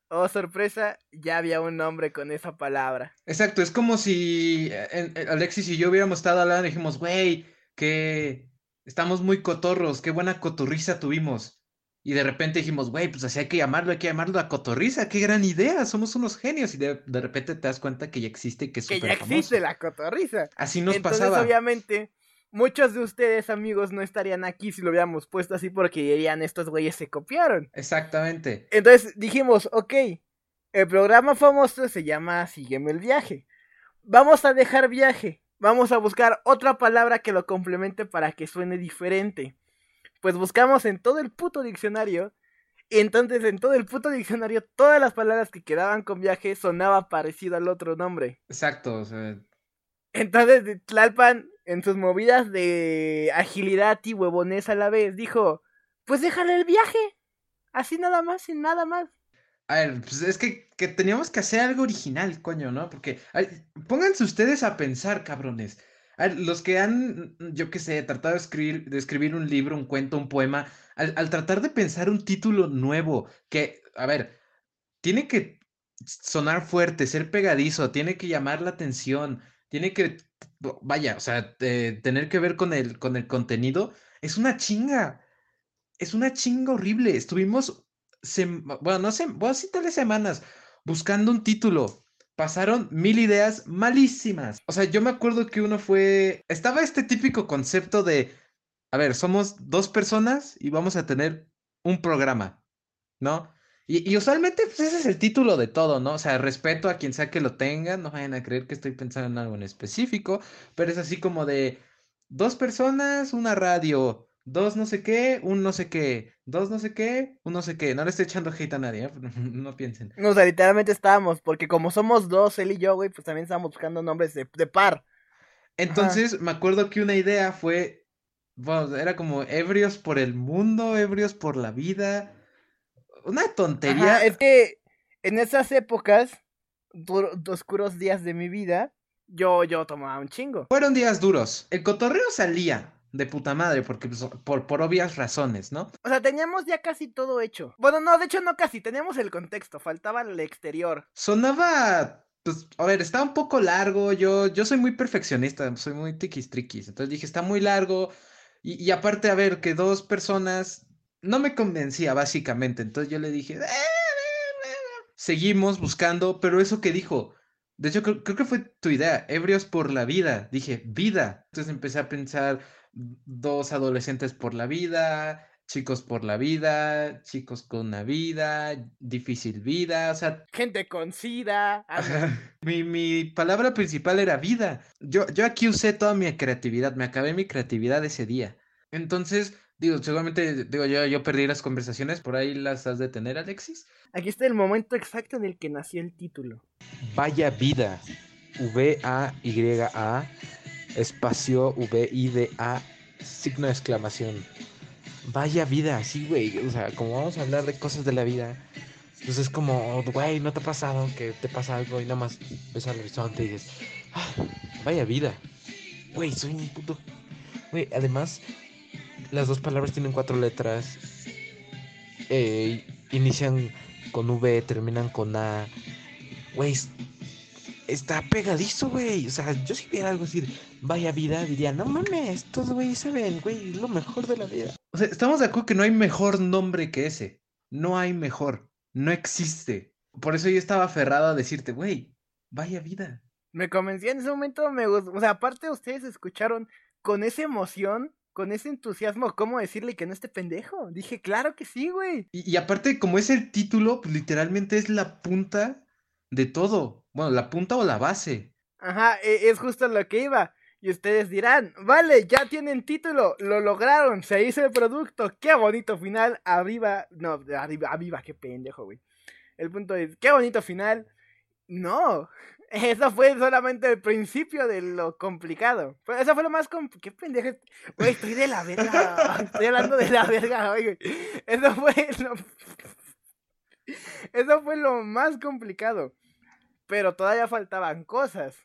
oh sorpresa, ya había un nombre con esa palabra. Exacto, es como si eh, en- Alexis y yo hubiéramos estado hablando y dijimos, güey, que estamos muy cotorros, qué buena cotorriza tuvimos. Y de repente dijimos, güey, pues así hay que llamarlo, hay que llamarlo la cotorriza, qué gran idea, somos unos genios. Y de, de repente te das cuenta que ya existe y que es Que ya famoso. existe la cotorriza. Así nos Entonces, pasaba. obviamente, muchos de ustedes, amigos, no estarían aquí si lo hubiéramos puesto así porque dirían estos güeyes se copiaron. Exactamente. Entonces dijimos, ok, el programa famoso se llama Sígueme el viaje. Vamos a dejar viaje. Vamos a buscar otra palabra que lo complemente para que suene diferente. Pues buscamos en todo el puto diccionario. Y entonces en todo el puto diccionario, todas las palabras que quedaban con viaje sonaba parecido al otro nombre. Exacto, o sea. Entonces Tlalpan, en sus movidas de agilidad y huevones a la vez, dijo: Pues déjale el viaje. Así nada más, sin nada más. A ver, pues es que, que teníamos que hacer algo original, coño, ¿no? Porque pónganse ustedes a pensar, cabrones. A ver, los que han, yo qué sé, tratado de escribir, de escribir un libro, un cuento, un poema, al, al tratar de pensar un título nuevo, que, a ver, tiene que sonar fuerte, ser pegadizo, tiene que llamar la atención, tiene que, vaya, o sea, eh, tener que ver con el, con el contenido, es una chinga. Es una chinga horrible. Estuvimos bueno, no sé, bueno, semanas buscando un título. Pasaron mil ideas malísimas. O sea, yo me acuerdo que uno fue. Estaba este típico concepto de. A ver, somos dos personas y vamos a tener un programa, ¿no? Y, y, usualmente, pues ese es el título de todo, ¿no? O sea, respeto a quien sea que lo tenga, no vayan a creer que estoy pensando en algo en específico, pero es así como de dos personas, una radio, dos no sé qué, un no sé qué, dos no sé qué, un no sé qué. No le estoy echando hate a nadie, ¿eh? *laughs* no piensen. No, o sea, literalmente estábamos, porque como somos dos, él y yo, güey, pues también estábamos buscando nombres de, de par. Entonces, Ajá. me acuerdo que una idea fue, bueno, era como ebrios por el mundo, ebrios por la vida. Una tontería. Ajá, es que en esas épocas, oscuros días de mi vida, yo, yo tomaba un chingo. Fueron días duros. El cotorreo salía de puta madre, porque pues, por, por obvias razones, ¿no? O sea, teníamos ya casi todo hecho. Bueno, no, de hecho no casi, teníamos el contexto, faltaba el exterior. Sonaba, pues, a ver, está un poco largo, yo, yo soy muy perfeccionista, soy muy tiquis triquis, entonces dije, está muy largo, y, y aparte, a ver, que dos personas, no me convencía básicamente, entonces yo le dije, eh, seguimos buscando, pero eso que dijo, de hecho, creo, creo, que fue tu idea, ebrios por la vida. Dije, vida. Entonces empecé a pensar, dos adolescentes por la vida, chicos por la vida, chicos con una vida, difícil vida, o sea... Gente con sida. mi, mi palabra principal era vida. Yo, yo aquí usé toda mi creatividad, me acabé mi creatividad ese día. Entonces, digo, seguramente, digo, yo, yo perdí las conversaciones, por ahí las has de tener, Alexis. Aquí está el momento exacto en el que nació el título. Vaya vida. V-A-Y-A espacio V-I-D-A, signo de exclamación. Vaya vida, sí, güey. O sea, como vamos a hablar de cosas de la vida, pues es como, güey, ¿no te ha pasado que te pasa algo y nada más ves al horizonte y dices, ah, vaya vida? Güey, soy un puto. Güey, además, las dos palabras tienen cuatro letras. Eh, inician con V, terminan con A. Güey, está pegadizo, güey. O sea, yo si viera algo así, vaya vida, diría, no mames, estos güeyes saben, güey, lo mejor de la vida. O sea, estamos de acuerdo que no hay mejor nombre que ese. No hay mejor. No existe. Por eso yo estaba aferrado a decirte, güey, vaya vida. Me convencí en ese momento, me gustó. O sea, aparte ustedes escucharon con esa emoción, con ese entusiasmo, ¿cómo decirle que no esté pendejo? Dije, claro que sí, güey. Y, y aparte, como es el título, pues literalmente es la punta de todo. Bueno, la punta o la base. Ajá, es justo lo que iba. Y ustedes dirán, vale, ya tienen título, lo lograron, se hizo el producto, qué bonito final, arriba, no, arriba, arriba, qué pendejo, güey. El punto es, qué bonito final. No, eso fue solamente el principio de lo complicado. Eso fue lo más complicado. Qué pendejo. Güey, estoy de la verga. *laughs* Estoy hablando de la verga, güey. Eso fue lo... *laughs* Eso fue lo más complicado. Pero todavía faltaban cosas.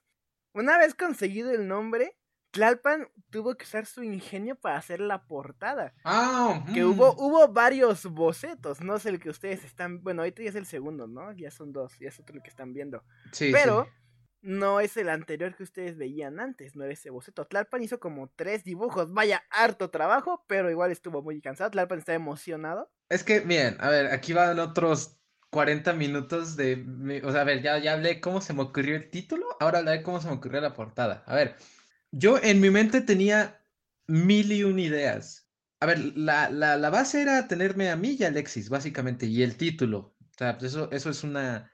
Una vez conseguido el nombre, Tlalpan tuvo que usar su ingenio para hacer la portada. Ah, que mm. hubo, hubo varios bocetos, no es el que ustedes están, bueno, ahorita ya es el segundo, ¿no? Ya son dos, ya es otro el que están viendo. Sí, Pero sí. no es el anterior que ustedes veían antes, no era ese boceto. Tlalpan hizo como tres dibujos, vaya, harto trabajo, pero igual estuvo muy cansado. Tlalpan está emocionado. Es que, miren, a ver, aquí van otros 40 minutos de... O sea, a ver, ya, ya hablé cómo se me ocurrió el título, ahora hablaré cómo se me ocurrió la portada. A ver, yo en mi mente tenía mil y un ideas. A ver, la, la, la base era tenerme a mí y a Alexis, básicamente, y el título. O sea, pues eso, eso es una,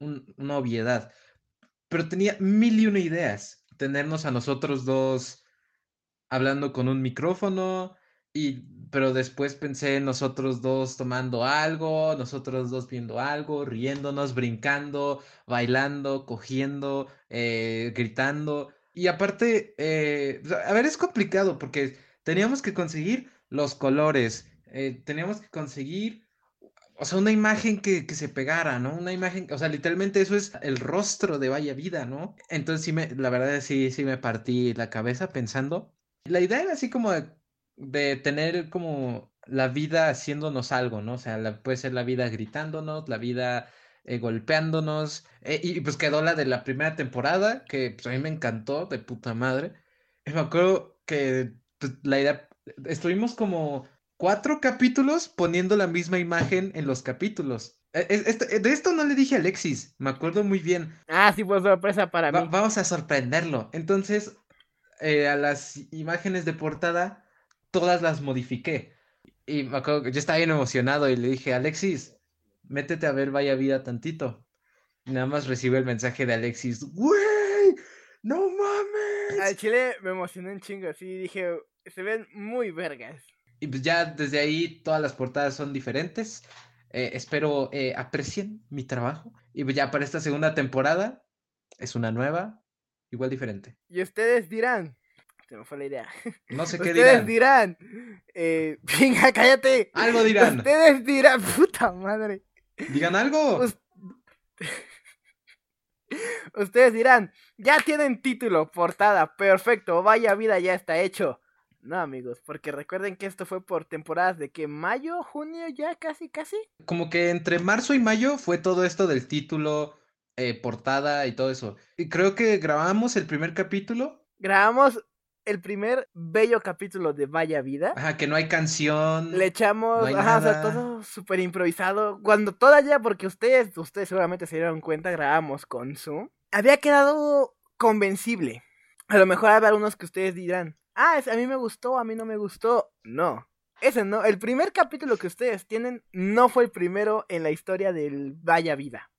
un- una obviedad. Pero tenía mil y una ideas. Tenernos a nosotros dos hablando con un micrófono, y, pero después pensé en nosotros dos tomando algo, nosotros dos viendo algo, riéndonos, brincando, bailando, cogiendo, eh, gritando. Y aparte, eh, a ver, es complicado porque teníamos que conseguir los colores, eh, teníamos que conseguir, o sea, una imagen que, que se pegara, ¿no? Una imagen, o sea, literalmente eso es el rostro de Vaya Vida, ¿no? Entonces sí me, la verdad sí, sí me partí la cabeza pensando. La idea era así como de, de tener como la vida haciéndonos algo, ¿no? O sea, la- puede ser la vida gritándonos, la vida eh, golpeándonos. eh, y pues quedó la de la primera temporada, que pues a mí me encantó, de puta madre. Y me acuerdo que pues, la idea, estuvimos como cuatro capítulos poniendo la misma imagen en los capítulos. Eh, esto- de esto no le dije a Alexis, me acuerdo muy bien. Ah, sí, pues sorpresa para Va- mí. vamos a sorprenderlo. Entonces, eh, a las imágenes de portada, todas las modifiqué. Y me acuerdo que yo estaba bien emocionado y le dije, Alexis, métete a ver Vaya Vida tantito. Y nada más recibo el mensaje de Alexis, ¡Güey! ¡No mames! Al chile me emocioné un chingo, así dije, se ven muy vergas. Y pues ya desde ahí todas las portadas son diferentes. Eh, espero eh, aprecien mi trabajo. Y pues ya para esta segunda temporada es una nueva, igual diferente. Y ustedes dirán, se me fue la idea. No sé qué Ustedes dirán. dirán, eh, *laughs* venga, cállate. Algo dirán. Ustedes dirán, puta madre. Digan algo. Us- *laughs* Ustedes dirán, ya tienen título, portada, perfecto, vaya vida, ya está hecho. No, amigos, porque recuerden que esto fue por temporadas de que mayo, junio, ya casi, casi. Como que entre marzo y mayo fue todo esto del título, eh, portada y todo eso. Y creo que grabamos el primer capítulo. Grabamos el primer bello capítulo de Vaya Vida. Ajá, que no hay canción. Le echamos, No hay ajá, o sea, todo súper improvisado. Cuando todavía, porque ustedes, ustedes seguramente se dieron cuenta, grabamos con Zoom. Había quedado convencible. A lo mejor habrá unos que ustedes dirán, ah, a mí me gustó, a mí no me gustó. No, ese no. El primer capítulo que ustedes tienen no fue el primero en la historia del Vaya Vida.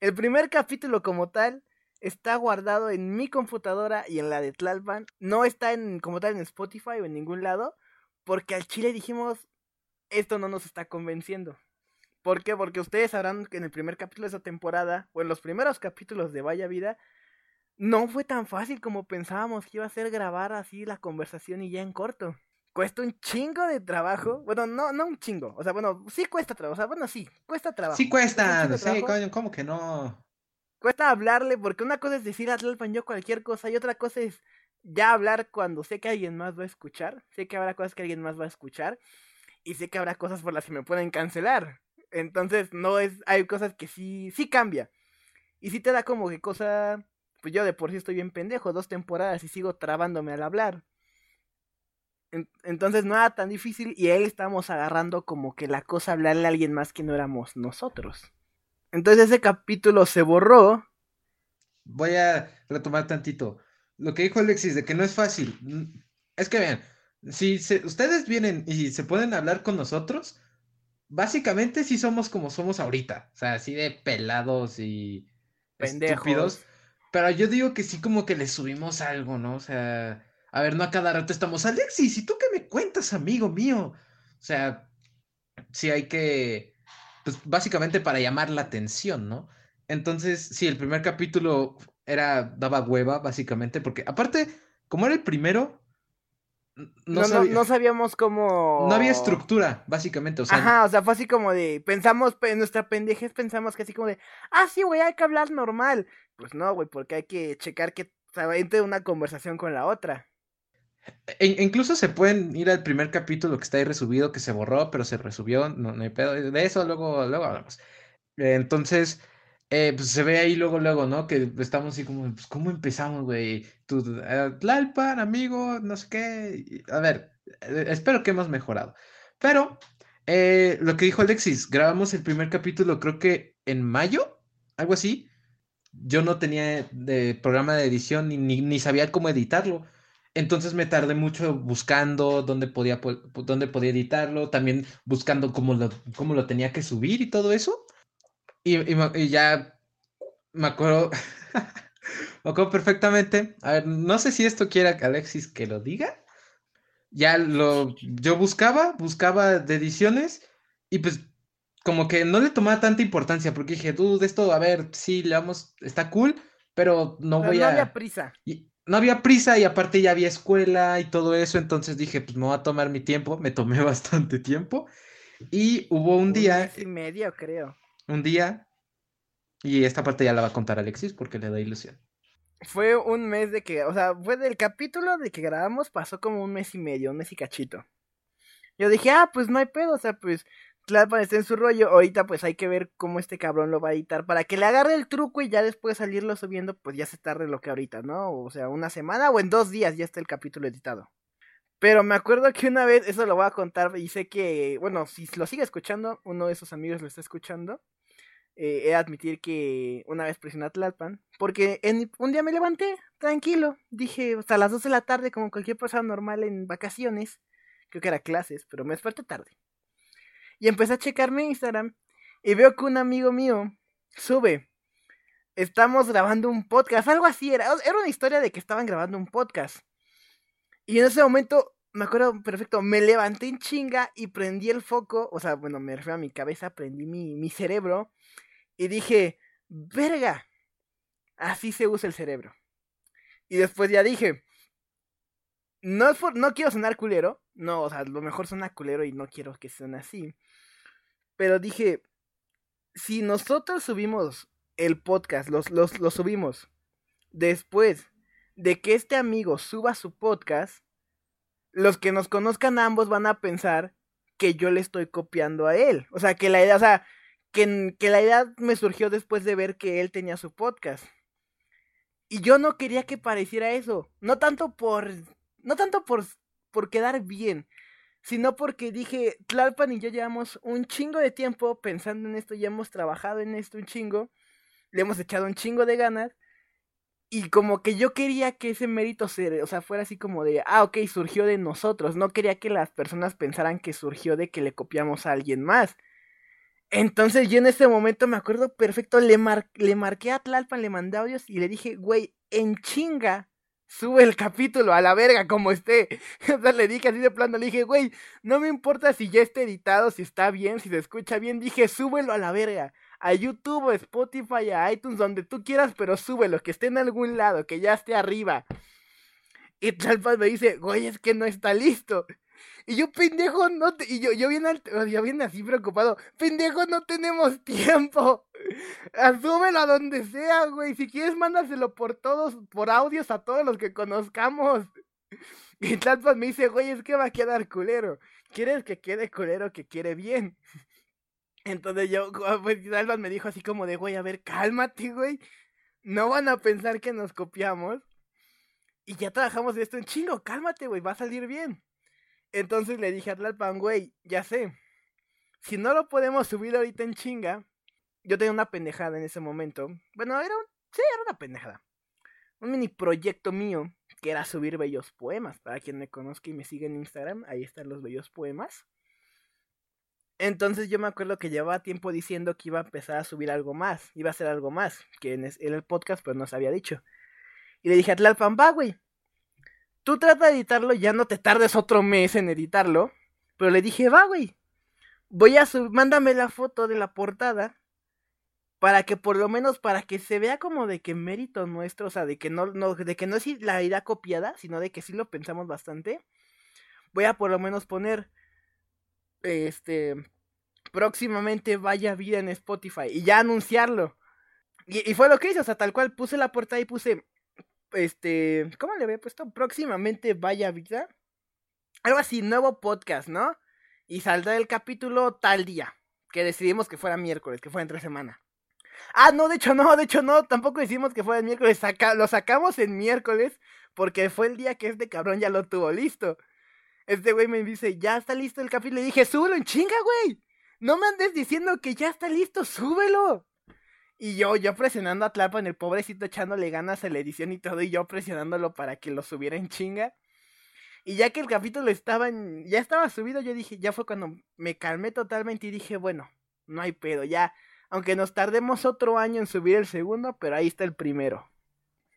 El primer capítulo como tal está guardado en mi computadora y en la de Tlalpan. No está en, como tal en Spotify o en ningún lado. Porque al chile dijimos, esto no nos está convenciendo. ¿Por qué? Porque ustedes sabrán que en el primer capítulo de esa temporada, o en los primeros capítulos de Vaya Vida, no fue tan fácil como pensábamos que iba a ser grabar así la conversación y ya en corto. Cuesta un chingo de trabajo. Bueno, no, no un chingo. O sea, bueno, sí cuesta trabajo. O sea, bueno, sí, cuesta trabajo. Sí cuesta, sí, ¿cómo que no? Cuesta hablarle, porque una cosa es decir a Tlalpan yo cualquier cosa, y otra cosa es ya hablar cuando sé que alguien más va a escuchar. Sé que habrá cosas que alguien más va a escuchar. Y sé que habrá cosas por las que me pueden cancelar. Entonces, no es. Hay cosas que sí, sí cambia. Y sí te da como que cosa. Pues yo de por sí estoy bien pendejo, dos temporadas y sigo trabándome al hablar. En- Entonces no era tan difícil y ahí estamos agarrando como que la cosa hablarle a alguien más que no éramos nosotros. Entonces ese capítulo se borró. Voy a retomar tantito. Lo que dijo Alexis de que no es fácil. Mm, Es que vean, si se- ustedes vienen y se pueden hablar con nosotros, básicamente sí somos como somos ahorita. O sea, así de pelados y Pendejos. estúpidos. Pero yo digo que sí como que le subimos algo, ¿no? O sea, a ver, no a cada rato estamos, Alexis, ¿y tú qué me cuentas, amigo mío? O sea, sí hay que, pues básicamente para llamar la atención, ¿no? Entonces, sí, el primer capítulo era, daba hueva, básicamente, porque aparte, como era el primero, No, no, no, sabía- no sabíamos cómo. no había estructura, básicamente, o sea, Ajá, o sea, fue así como de. Pensamos, en nuestra pendejez pensamos que así como de. Ah, sí, güey, hay que hablar normal. Pues no, güey, porque hay que checar que o entre una conversación con la otra. Incluso se pueden ir al primer capítulo que está ahí resubido, que se borró, pero se resubió, no, no hay pedo. De eso luego, luego hablamos. Entonces, eh, pues se ve ahí luego, luego, ¿no? Que estamos así como, pues, ¿cómo empezamos, güey? Tú, eh, Tlalpan, amigo, no sé qué. A ver, eh, espero que hemos mejorado. Pero, lo que dijo Alexis, grabamos el primer capítulo, creo que en mayo, algo así. Yo no tenía de programa de edición ni, ni, ni sabía cómo editarlo. Entonces me tardé mucho buscando dónde podía, dónde podía editarlo, también buscando cómo lo, cómo lo tenía que subir y todo eso. Y, y, ya me acuerdo, *laughs* me acuerdo perfectamente. A ver, no sé si esto quiera que Alexis que lo diga. Ya lo, yo buscaba, buscaba de ediciones y pues como que no le tomaba tanta importancia porque dije, tú, de esto, a ver, sí, le vamos, está cool, pero no voy no a... había prisa. Y no había prisa y aparte ya había escuela y todo eso, entonces dije, pues me voy a tomar mi tiempo, me tomé *laughs* bastante tiempo y hubo un, día... Mes y medio, creo. Un día, y esta parte ya la va a contar Alexis porque le da ilusión. Fue un mes de que, o sea, fue del capítulo de que grabamos, pasó como un mes y medio, un mes y cachito. Yo dije, ah, pues no hay pedo, o sea, pues Tlalpan está en su rollo. Ahorita pues hay que ver cómo este cabrón lo va a editar para que le agarre el truco y ya después salirlo subiendo, pues ya se tarde lo que ahorita, ¿no? O sea, una semana o en dos días ya está el capítulo editado. Pero me acuerdo que una vez, eso lo voy a contar y sé que, bueno, si lo sigue escuchando, uno de esos amigos lo está escuchando. Eh, he admitir que una vez presioné a Tlalpan, porque en, un día me levanté tranquilo, dije hasta las 2 de la tarde como cualquier persona normal en vacaciones, creo que era clases, pero me desperté tarde. Y empecé a checar mi Instagram y veo que un amigo mío sube. Estamos grabando un podcast, algo así era. Era una historia de que estaban grabando un podcast. Y en ese momento, me acuerdo perfecto, me levanté en chinga y prendí el foco. O sea, bueno, me refiero a mi cabeza, prendí mi, mi cerebro. Y dije, verga, así se usa el cerebro. Y después ya dije, no, no quiero sonar culero. No, o sea, lo mejor suena culero y no quiero que suene así. Pero dije, si nosotros subimos el podcast, los, los, subimos después de que este amigo suba su podcast, los que nos conozcan ambos van a pensar que yo le estoy copiando a él. O sea, que la idea, o sea, que, que la idea me surgió después de ver que él tenía su podcast. Y yo no quería que pareciera eso. No tanto por. No tanto por, por quedar bien, sino porque dije, Tlalpan y yo llevamos un chingo de tiempo pensando en esto, ya hemos trabajado en esto un chingo, le hemos echado un chingo de ganas, y como que yo quería que ese mérito se, o sea, fuera así como de, ah, ok, surgió de nosotros, no quería que las personas pensaran que surgió de que le copiamos a alguien más. Entonces yo en ese momento me acuerdo perfecto, le, le marqué a Tlalpan, le mandé audios y le dije, güey, en chinga, sube el capítulo a la verga como esté. *laughs* O sea, le dije así de plano, le dije, güey, no me importa si ya está editado, si está bien, si se escucha bien, dije, súbelo a la verga. A YouTube, a Spotify, a iTunes, donde tú quieras, pero súbelo, que esté en algún lado, que ya esté arriba. Y Tlalpan me dice, güey, es que no está listo. Y yo, pendejo, no. Y yo, yo bien, yo bien así preocupado. Pendejo, no tenemos tiempo. Asúmelo a donde sea, güey. Si quieres, mándaselo por todos, por audios a todos los que conozcamos. Y Tlalpan me dice, güey, es que va a quedar culero. ¿Quieres que quede culero que quiere bien? Entonces yo, pues Tlalpan me dijo así como de, güey, a ver, cálmate, güey. No van a pensar que nos copiamos. Y ya trabajamos esto en chingo, cálmate, güey, va a salir bien. Entonces le dije a Tlalpan, güey, ya sé. Si no lo podemos subir ahorita en chinga, yo tenía una pendejada en ese momento. Bueno, era un, sí, era una pendejada. Un mini proyecto mío que era subir bellos poemas. Para quien me conozca y me siga en Instagram, ahí están los bellos poemas. Entonces yo me acuerdo que llevaba tiempo diciendo que iba a empezar a subir algo más, iba a hacer algo más, que en el podcast pues no se había dicho. Y le dije a Tlalpan, va, güey, tú trata de editarlo, ya no te tardes otro mes en editarlo. Pero le dije, va, güey. Voy a subir, mándame la foto de la portada. Para que por lo menos, para que se vea como de que mérito nuestro, o sea, de que no, de que no es la idea copiada, sino de que sí lo pensamos bastante. Voy a por lo menos poner, este, próximamente vaya vida en Spotify y ya anunciarlo. Y, y, fue lo que hice, o sea, tal cual puse la portada y puse este, ¿cómo le había puesto? Próximamente vaya vida. Algo así, nuevo podcast, ¿no? Y saldrá el capítulo tal día. Que decidimos que fuera miércoles, que fuera entre semana. Ah, no, de hecho no, de hecho no, tampoco decimos que fuera el miércoles, lo sacamos en miércoles porque fue el día que este cabrón ya lo tuvo listo. Este güey me dice, ya está listo el capítulo. Le dije, súbelo en chinga, güey. No me andes diciendo que ya está listo, súbelo. Y yo, yo presionando a Tlalpan, el pobrecito echándole ganas a la edición y todo, y yo presionándolo para que lo subiera en chinga. Y ya que el capítulo estaba en, ya estaba subido, yo dije, ya fue cuando me calmé totalmente y dije, bueno, no hay pedo, ya, aunque nos tardemos otro año en subir el segundo, pero ahí está el primero.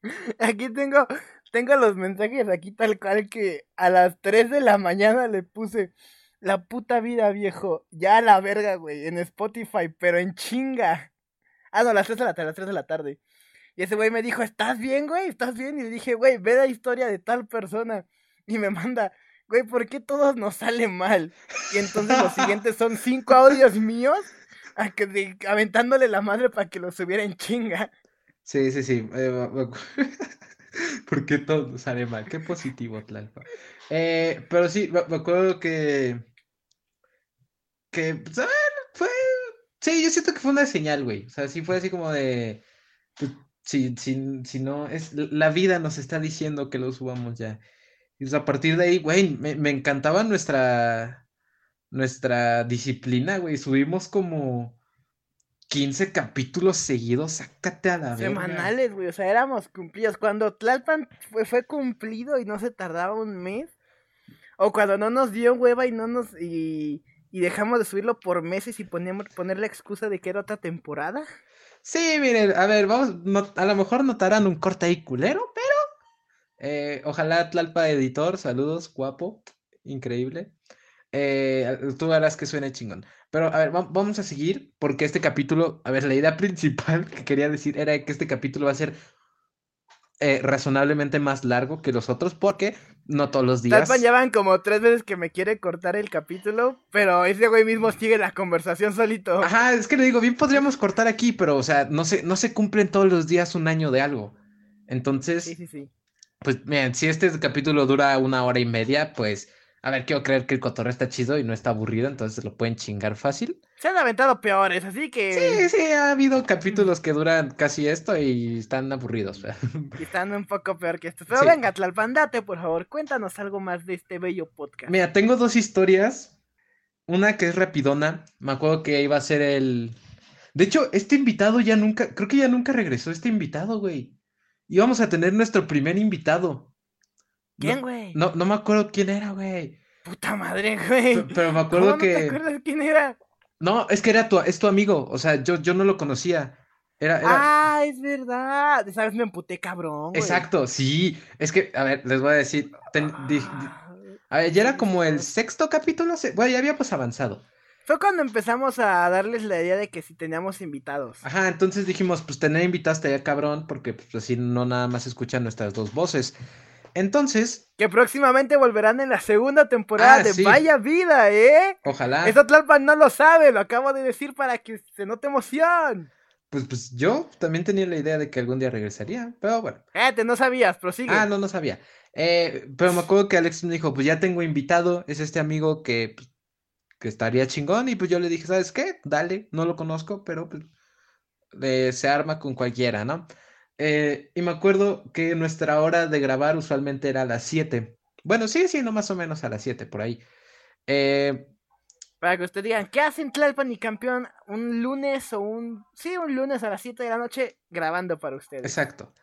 *laughs* Aquí tengo, tengo los mensajes aquí tal cual que a las 3 de la mañana le puse la puta vida, viejo. Ya a la verga, güey, en Spotify, pero en chinga. Ah, no, a las 3 de la tarde, las 3 de la tarde. Y ese güey me dijo, ¿estás bien, güey? ¿Estás bien? Y le dije, güey, ve la historia de tal persona. Y me manda, güey, ¿por qué todos nos sale mal? Y entonces los siguientes son cinco audios míos a que aventándole la madre para que lo subiera en chinga. Sí, sí, sí. Eh, *laughs* ¿Por qué todo sale mal? Qué positivo, Tlalpa. Eh, pero sí, me, acuerdo que. Que, pues, ver, fue. Sí, yo siento que fue una señal, güey. O sea, sí fue así como de. Pues, si, si, si no, es la vida nos está diciendo que lo subamos ya. Y a partir de ahí, güey, me, encantaba nuestra, nuestra disciplina, güey. Subimos como 15 capítulos seguidos, sácate a la Semanales, güey, o sea, éramos cumplidos. Cuando Tlalpan fue, fue cumplido y no se tardaba un mes, o cuando no nos dio hueva y no nos... Y, y dejamos de subirlo por meses y poníamos, poner la excusa de que era otra temporada. Sí, miren, a ver, vamos, a lo mejor notarán un corte ahí culero, pero eh, ojalá Tlalpa Editor, saludos, guapo, increíble. Eh, tú harás que suene chingón. Pero a ver, vamos a seguir porque este capítulo, a ver, la idea *laughs* principal que quería decir era que este capítulo va a ser eh, razonablemente más largo que los otros porque no todos los días. Talpan ya van como tres veces que me quiere cortar el capítulo, pero ese güey mismo sigue la conversación solito. Ajá, es que le digo, bien podríamos cortar aquí, pero o sea, no se, no se cumplen todos los días un año de algo. Entonces, sí, sí, sí. pues miren, si este capítulo dura una hora y media, pues a ver, quiero creer que el cotorreo está chido y no está aburrido, entonces lo pueden chingar fácil. Se han aventado peores, así que. Sí, sí, ha habido capítulos que duran casi esto y están aburridos. Y están un poco peor que esto. Pero venga, Tlalpandate, por favor, cuéntanos algo más de este bello podcast. Mira, tengo dos historias. Una que es rapidona. Me acuerdo que iba a ser el. De hecho, este invitado ya nunca. Creo que ya nunca regresó este invitado, güey. Íbamos a tener nuestro primer invitado. ¿Quién, güey? No, no, me acuerdo quién era, güey. Puta madre, güey. Pero, me acuerdo ¿Cómo que. No te acuerdas quién era? No, es que era tu, es tu amigo. O sea, yo, yo no lo conocía. Era, Ah, es verdad. Esa vez me emputé cabrón. Güey. Exacto, sí. Es que, a ver, les voy a decir. Ah, a ver, ya era como el sexto capítulo. Bueno, ya habíamos avanzado. Fue cuando empezamos a darles la idea de que si teníamos invitados. Ajá, entonces dijimos, pues tener invitados estaría cabrón, porque pues así no nada más escuchan nuestras dos voces. Entonces. Que próximamente volverán en la segunda temporada ah, de Vaya Vida, ¿eh? Ojalá. Eso Tlalpan no lo sabe, lo acabo de decir para que se note emoción. Pues, pues yo también tenía la idea de que algún día regresaría, pero bueno. te no sabías, prosigue. Ah, no, no sabía. Eh, pero me acuerdo que Alex me dijo, pues ya tengo invitado, es este amigo que, pues, que estaría chingón, y pues yo le dije, ¿sabes qué? Dale, no lo conozco, pero pues se arma con cualquiera, ¿no? Eh, y me acuerdo que nuestra hora de grabar usualmente era a las 7. Bueno, sigue siendo más o menos a las 7 por ahí. Eh, Para que ustedes digan, ¿qué hacen Tlalpan y Campeón un lunes o un... Sí, un lunes a las 7 de la noche grabando para ustedes? Exacto.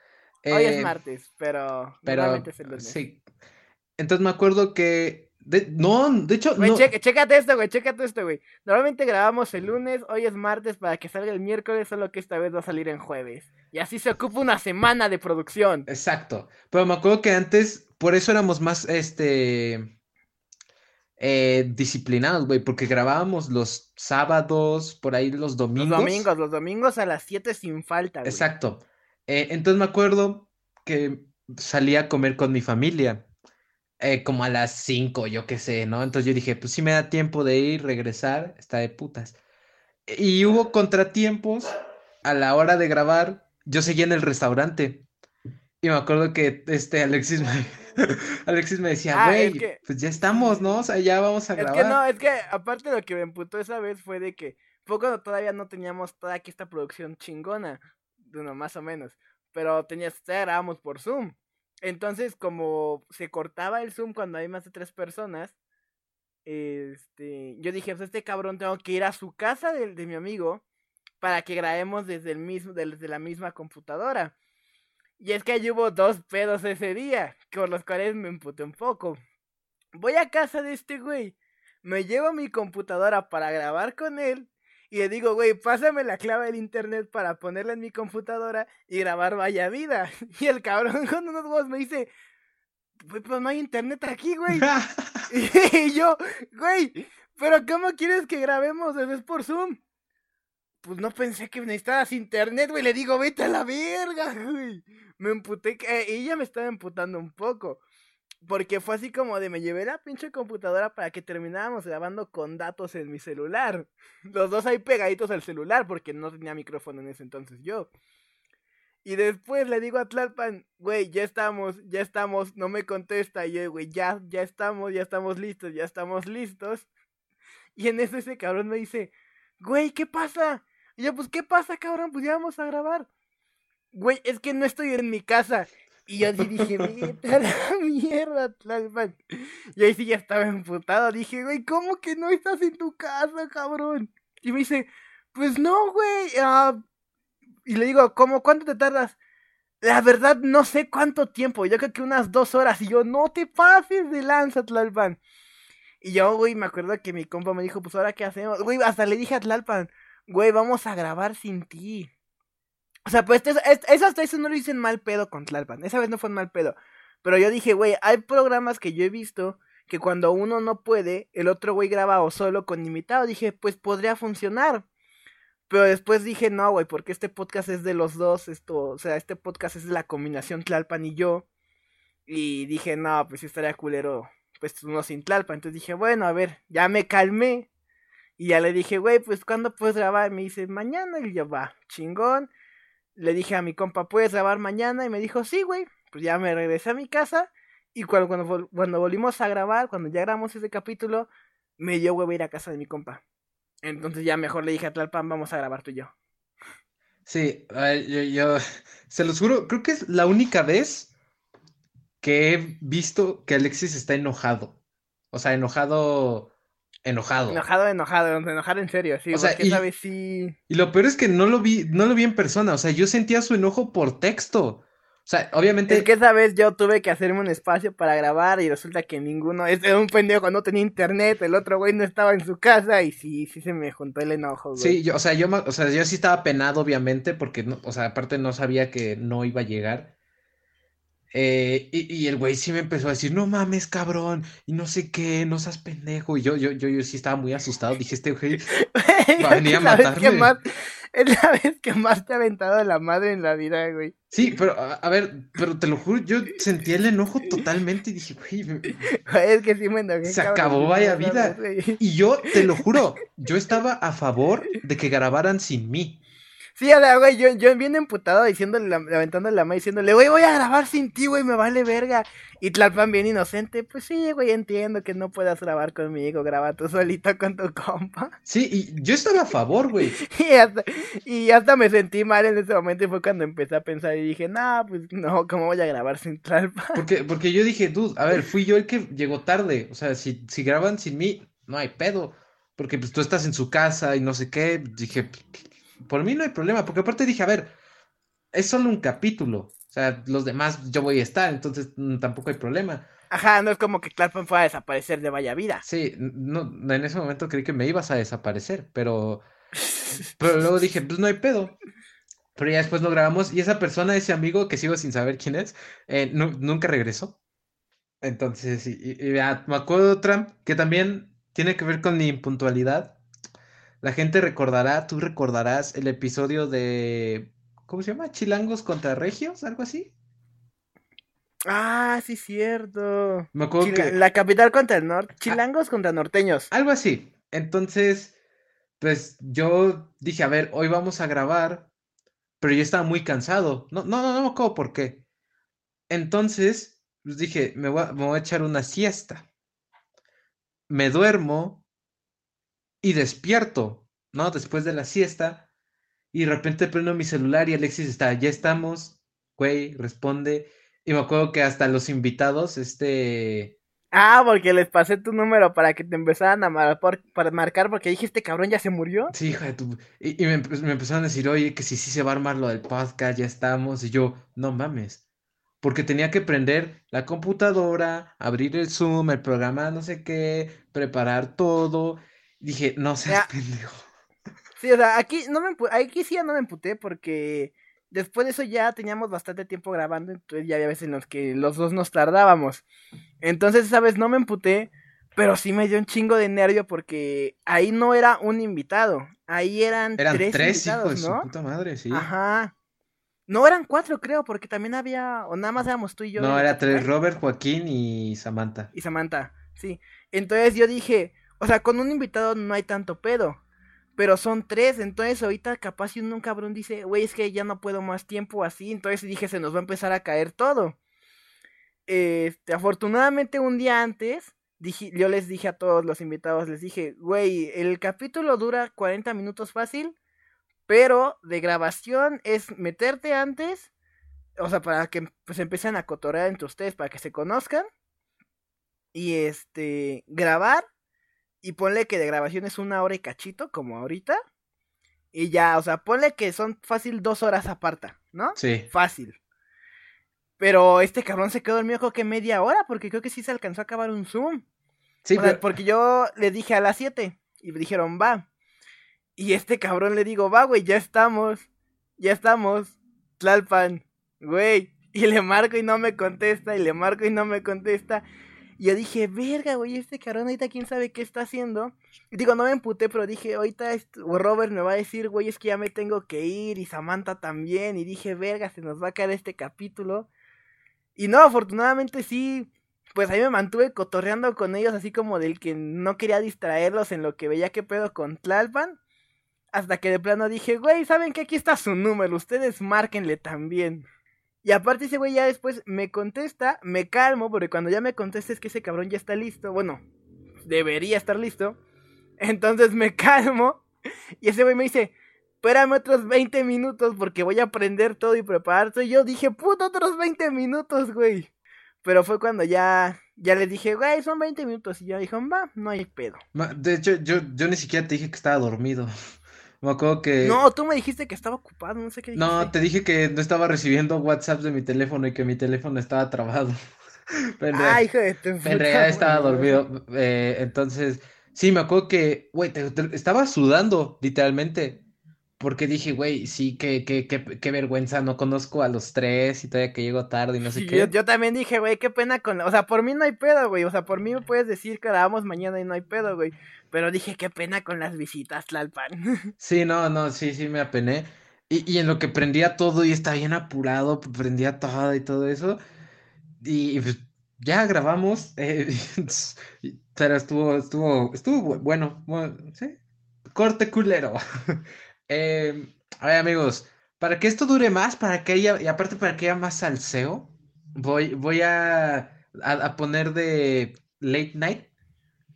Hoy es eh, martes, pero, pero es el lunes. Sí. Entonces me acuerdo que no, de hecho, no. chécate esto, güey, chécate esto, güey. Normalmente grabamos el lunes, hoy es martes para que salga el miércoles, solo que esta vez va a salir en jueves. Y así se ocupa una semana de producción. Exacto. Pero me acuerdo que antes, por eso éramos más, este, eh, disciplinados, güey, porque grabábamos los sábados, por ahí los domingos. Los domingos, los domingos a las 7 sin falta, güey. Exacto. Eh, entonces me acuerdo que salía a comer con mi familia. Eh, como a las 5, yo qué sé, ¿no? Entonces yo dije, pues si me da tiempo de ir, regresar, está de putas. Y hubo contratiempos a la hora de grabar, yo seguía en el restaurante. Y me acuerdo que este Alexis me, *laughs* Alexis me decía, ah, güey, pues ya estamos, ¿no? O sea, ya vamos a grabar. Es que no, es que aparte lo que me emputó esa vez fue de que cuando todavía no teníamos toda aquí esta producción chingona, bueno, más o menos, pero tenías, grabamos por Zoom. Entonces, como se cortaba el Zoom cuando hay más de tres personas, este, yo dije, pues este cabrón tengo que ir a su casa de, de mi amigo para que grabemos desde el mismo, desde la misma computadora. Y es que ahí hubo dos pedos ese día, con los cuales me emputé un poco. Voy a casa de este güey, me llevo mi computadora para grabar con él y le digo, güey, pásame la clave del internet para ponerla en mi computadora y grabar Vaya Vida. *laughs* Y el cabrón *laughs* con unos huevos me dice, pues no hay internet aquí, güey. *laughs* y yo, güey, pero ¿cómo quieres que grabemos? ¿Es por Zoom? Pues no pensé que necesitabas internet, güey. Le digo, vete a la verga, güey. Me emputé, eh, ella me estaba emputando un poco. Porque fue así como de me llevé la pinche computadora para que termináramos grabando con datos en mi celular. *laughs* Los dos ahí pegaditos al celular porque no tenía micrófono en ese entonces yo. Y después le digo a Tlalpan, güey, ya estamos, ya estamos, no me contesta. Y yo, güey, ya, ya estamos, ya estamos listos, ya estamos listos. *laughs* Y en eso ese cabrón me dice, güey, ¿qué pasa? Y yo, pues, ¿qué pasa, cabrón? Pues ya a grabar. Güey, es que no estoy en mi casa. Y yo así dije, vete a la mierda, Tlalpan. Y ahí sí ya estaba emputado. Dije, güey, ¿cómo que no estás en tu casa, cabrón? Y me dice, pues no, güey. ah, y le digo, ¿cómo? ¿Cuánto te tardas? La verdad, no sé cuánto tiempo. Yo creo que unas dos horas. Y yo, no te pases de lanza, Tlalpan. Y yo, güey, me acuerdo que mi compa me dijo, pues ahora qué hacemos. Güey, hasta le dije a Tlalpan, güey, vamos a grabar sin ti. O sea, pues es- es- no lo hice en mal pedo con Tlalpan. Esa vez no fue en mal pedo. Pero yo dije, güey, hay programas que yo he visto que cuando uno no puede, el otro güey graba o solo con invitado. Dije, pues podría funcionar. Pero después dije, no, güey, porque este podcast es de los dos. Esto, o sea, este podcast es de la combinación Tlalpan y yo. Y dije, no, pues estaría culero, pues uno sin Tlalpan. Entonces dije, bueno, a ver, ya me calmé. Y ya le dije, güey, pues ¿cuándo puedes grabar? Me dice, mañana. Y yo, va, chingón. Le dije a mi compa, ¿puedes grabar mañana? Y me dijo, sí, güey. Pues ya me regresé a mi casa. Y cuando, cuando, vol- cuando volvimos a grabar, cuando ya grabamos ese capítulo, me dio huevo ir a casa de mi compa. Entonces ya mejor le dije a Tlalpan, vamos a grabar tú y yo. Sí, yo, yo *laughs* se los juro, creo que es la única vez que he visto que Alexis está enojado. O sea, enojado, enojado. Enojado, enojado, enojado en serio, sí, O sea, y- esa vez sí... Y lo peor es que no lo vi, no lo vi en persona. O sea, yo sentía su enojo por texto. O sea, obviamente. Es que esa vez yo tuve que hacerme un espacio para grabar y resulta que ninguno, este era un pendejo, no tenía internet, el otro güey no estaba en su casa y sí, sí se me juntó el enojo, güey. Sí, yo, o sea, yo, o sea, yo sí estaba penado, obviamente, porque, no, o sea, aparte no sabía que no iba a llegar. Eh, y, y el güey sí me empezó a decir, no mames, cabrón, y no sé qué, no seas pendejo. Y yo, yo, yo, yo sí estaba muy asustado. Dije, este güey *laughs* va a venir a matarme. más, es la vez que más te ha aventado la madre en la vida, güey. Sí, pero, a, a ver, pero te lo juro, yo sentí el enojo totalmente y dije, güey, me- Es que sí me enojé. Se cabrón, acabó Vaya Vida. Y yo, te lo juro, yo estaba a favor de que grabaran sin mí. Sí, o sea, güey, yo, yo bien emputado diciéndole, laventándole la mano diciéndole, güey, voy a grabar sin ti, güey, me vale verga. Y Tlalpan bien inocente, pues sí, güey, entiendo que no puedas grabar conmigo, graba tú solito con tu compa. Sí, y yo estaba a favor, güey. *laughs* Y hasta, y hasta me sentí mal en ese momento y fue cuando empecé a pensar y dije, no, pues no, ¿cómo voy a grabar sin Tlalpan? Porque, porque yo dije, dude, a ver, fui yo el que llegó tarde. O sea, si, si graban sin mí, no hay pedo. Porque pues tú estás en su casa y no sé qué. Dije, por mí no hay problema. Porque aparte dije, a ver, es solo un capítulo. O sea, los demás yo voy a estar, entonces mm, tampoco hay problema. Ajá, no es como que Tlalpan fuera a desaparecer de Vaya Vida. Sí, no, en ese momento creí que me ibas a desaparecer, pero, *laughs* pero luego dije, pues no hay pedo. Pero ya después lo grabamos y esa persona, ese amigo que sigo sin saber quién es, eh, nu- nunca regresó. Entonces, y, y- y ya, me acuerdo de otra que también tiene que ver con mi impuntualidad. La gente recordará, tú recordarás el episodio de, ¿cómo se llama? Chilangos contra Regios, algo así. Ah, sí, cierto. Me acuerdo que... La capital contra el norte. Chilangos contra norteños. Algo así. Entonces, pues yo dije, a ver, hoy vamos a grabar, pero yo estaba muy cansado. No, no, no, no me acuerdo por qué. Entonces, pues dije, me voy a, me voy a echar una siesta. Me duermo y despierto, ¿no? Después de la siesta. Y de repente prendo mi celular y Alexis está, ya estamos, güey, responde. Y me acuerdo que hasta los invitados, este... Ah, porque les pasé tu número para que te empezaran a mar- por- para marcar porque dije, este cabrón ya se murió. Sí, hija de tu... Y, y me, empe- me empezaron a decir, oye, que si sí se va a armar lo del podcast, ya estamos. Y yo, no mames. porque tenía que prender la computadora, abrir el Zoom, el programa, no sé qué, preparar todo. Dije, no seas Ya. pendejo. Sí, o sea, aquí, no me, aquí sí ya no me emputé porque después de eso ya teníamos bastante tiempo grabando, entonces ya había veces en los que los dos nos tardábamos. Entonces esa vez no me emputé, pero sí me dio un chingo de nervio porque ahí no era un invitado, ahí eran, Eran tres, tres, hijos invitados, de su ¿no? puta madre, sí. Ajá. No eran cuatro, creo, porque también había, o nada más éramos tú y yo. No, era tres, Robert, Joaquín y Samantha. Y Samantha, sí. Entonces yo dije, o sea, con un invitado no hay tanto pedo. Pero son tres, entonces ahorita capaz si un cabrón dice, güey, es que ya no puedo más tiempo así, entonces dije, se nos va a empezar a caer todo. Este, afortunadamente un día antes, dije, yo les dije a todos los invitados, les dije, güey, el capítulo dura 40 minutos fácil, pero de grabación es meterte antes, o sea, para que pues empiecen a cotorrear entre ustedes, para que se conozcan, y este, grabar, y ponle que de grabación es una hora y cachito, como ahorita, y ya, o sea, ponle que son fácil dos horas aparta, ¿no? Sí. Fácil. Pero este cabrón se quedó dormido creo que media hora, porque creo que sí se alcanzó a acabar un Zoom. Sí, O sea, pero- porque yo le dije a las 7 y me dijeron, va. Y este cabrón le digo, va, güey, ya estamos. Ya estamos. Tlalpan, güey. Y le marco y no me contesta. Y le marco y no me contesta. Y yo dije, verga, güey, este cabrón ahorita quién sabe qué está haciendo. Y digo, no me emputé, pero dije, ahorita Robert me va a decir, güey, es que ya me tengo que ir. Y Samantha también. Y dije, verga, se nos va a caer este capítulo. Y no, afortunadamente sí, pues ahí me mantuve cotorreando con ellos, así como del que no quería distraerlos en lo que veía que pedo con Tlalpan. Hasta que de plano dije, güey, ¿saben que Aquí está su número, ustedes márquenle también. Y aparte ese güey ya después me contesta, me calmo, porque cuando ya me contesta es que ese cabrón ya está listo. Bueno, debería estar listo. Entonces me *laughs* calmo. Y ese güey me dice, espérame otros 20 minutos porque voy a aprender todo y preparar todo. Y yo dije, puto, otros 20 minutos, güey. Pero fue cuando ya, ya les dije, güey, son 20 minutos. Y ya dijo, va, no hay pedo. De hecho, yo, yo ni siquiera te dije que estaba dormido. Me acuerdo que... No, tú me dijiste que estaba ocupado, no sé qué dijiste. No, te dije que no estaba recibiendo WhatsApp de mi teléfono y que mi teléfono estaba trabado. *laughs* Pero Ay, hijo de tu en realidad estaba dormido. eh, entonces, sí, me acuerdo que, güey, te- te- estaba sudando, literalmente. Porque dije, güey, sí, qué, qué, qué, qué vergüenza, no conozco a los tres y todavía que llego tarde y no sé Sí, qué. yo, yo también dije, güey, qué pena con... O sea, por mí no hay pedo, güey. O sea, por mí me puedes decir que grabamos mañana y no hay pedo, güey. Pero dije, qué pena con las visitas, Tlalpan. *laughs* Sí, no, no, sí, sí, me apené. Y, y en lo que prendía todo y estaba bien apurado, prendía todo y todo eso. Y, y, pues ya grabamos. eh, *laughs* pero estuvo, estuvo, estuvo bu- bueno, bueno, sí. Corte culero. *laughs* Eh, a ver, amigos, para que esto dure más, para que haya, y aparte para que haya más salseo, voy, voy a, a, a poner de late night,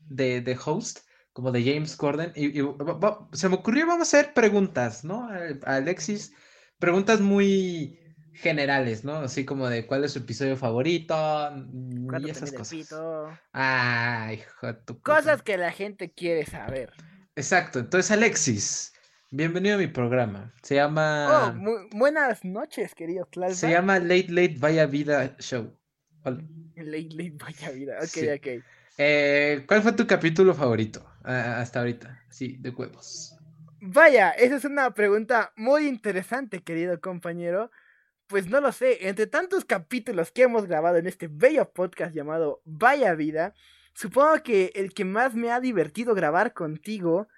de, de host como de James Corden. Y, y va- va- se me ocurrió, vamos a hacer preguntas, ¿no? A, Alexis, preguntas muy generales, ¿no? Así como de cuál es su episodio favorito mm, ¿Cuánto y esas cosas. Ay, hijo de tu puta Cosas que la gente quiere saber. Exacto, entonces Alexis, bienvenido a mi programa. Se llama, Oh, buenas noches, querido Tlalpan. Ah. se llama Late Late Vaya Vida Show. Hola. Late, late, vaya vida. Ok, Sí. ok. Eh, ¿cuál fue tu capítulo favorito hasta ahorita? Sí, de huevos. Vaya, esa es una pregunta muy interesante, querido compañero. Pues no lo sé, entre tantos capítulos que hemos grabado en este bello podcast llamado Vaya Vida, supongo que el que más me ha divertido grabar contigo,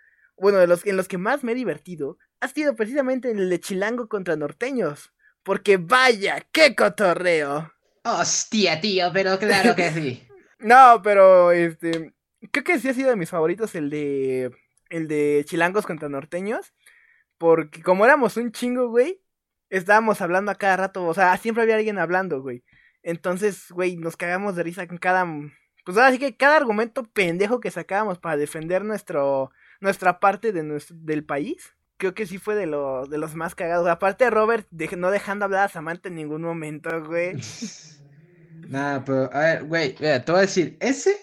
bueno, de los en los que más me he divertido, ha sido precisamente el de Chilango contra Norteños. Porque vaya, qué cotorreo. Hostia, tío, pero claro que sí. *laughs* No, pero este. Creo que sí ha sido de mis favoritos el de. El de Chilangos contra Norteños. Porque como éramos un chingo, güey. Estábamos hablando a cada rato. O sea, siempre había alguien hablando, güey. Entonces, güey, nos cagamos de risa con cada. Pues ahora sí que cada argumento pendejo que sacábamos para defender nuestro. Nuestra parte de nuestro, del país. Creo que sí fue de, lo, de los más cagados. Aparte de Robert dej- no dejando hablar a Samantha en ningún momento, güey. *laughs* Nada, pero, a ver, güey, mira, te voy a decir, ese,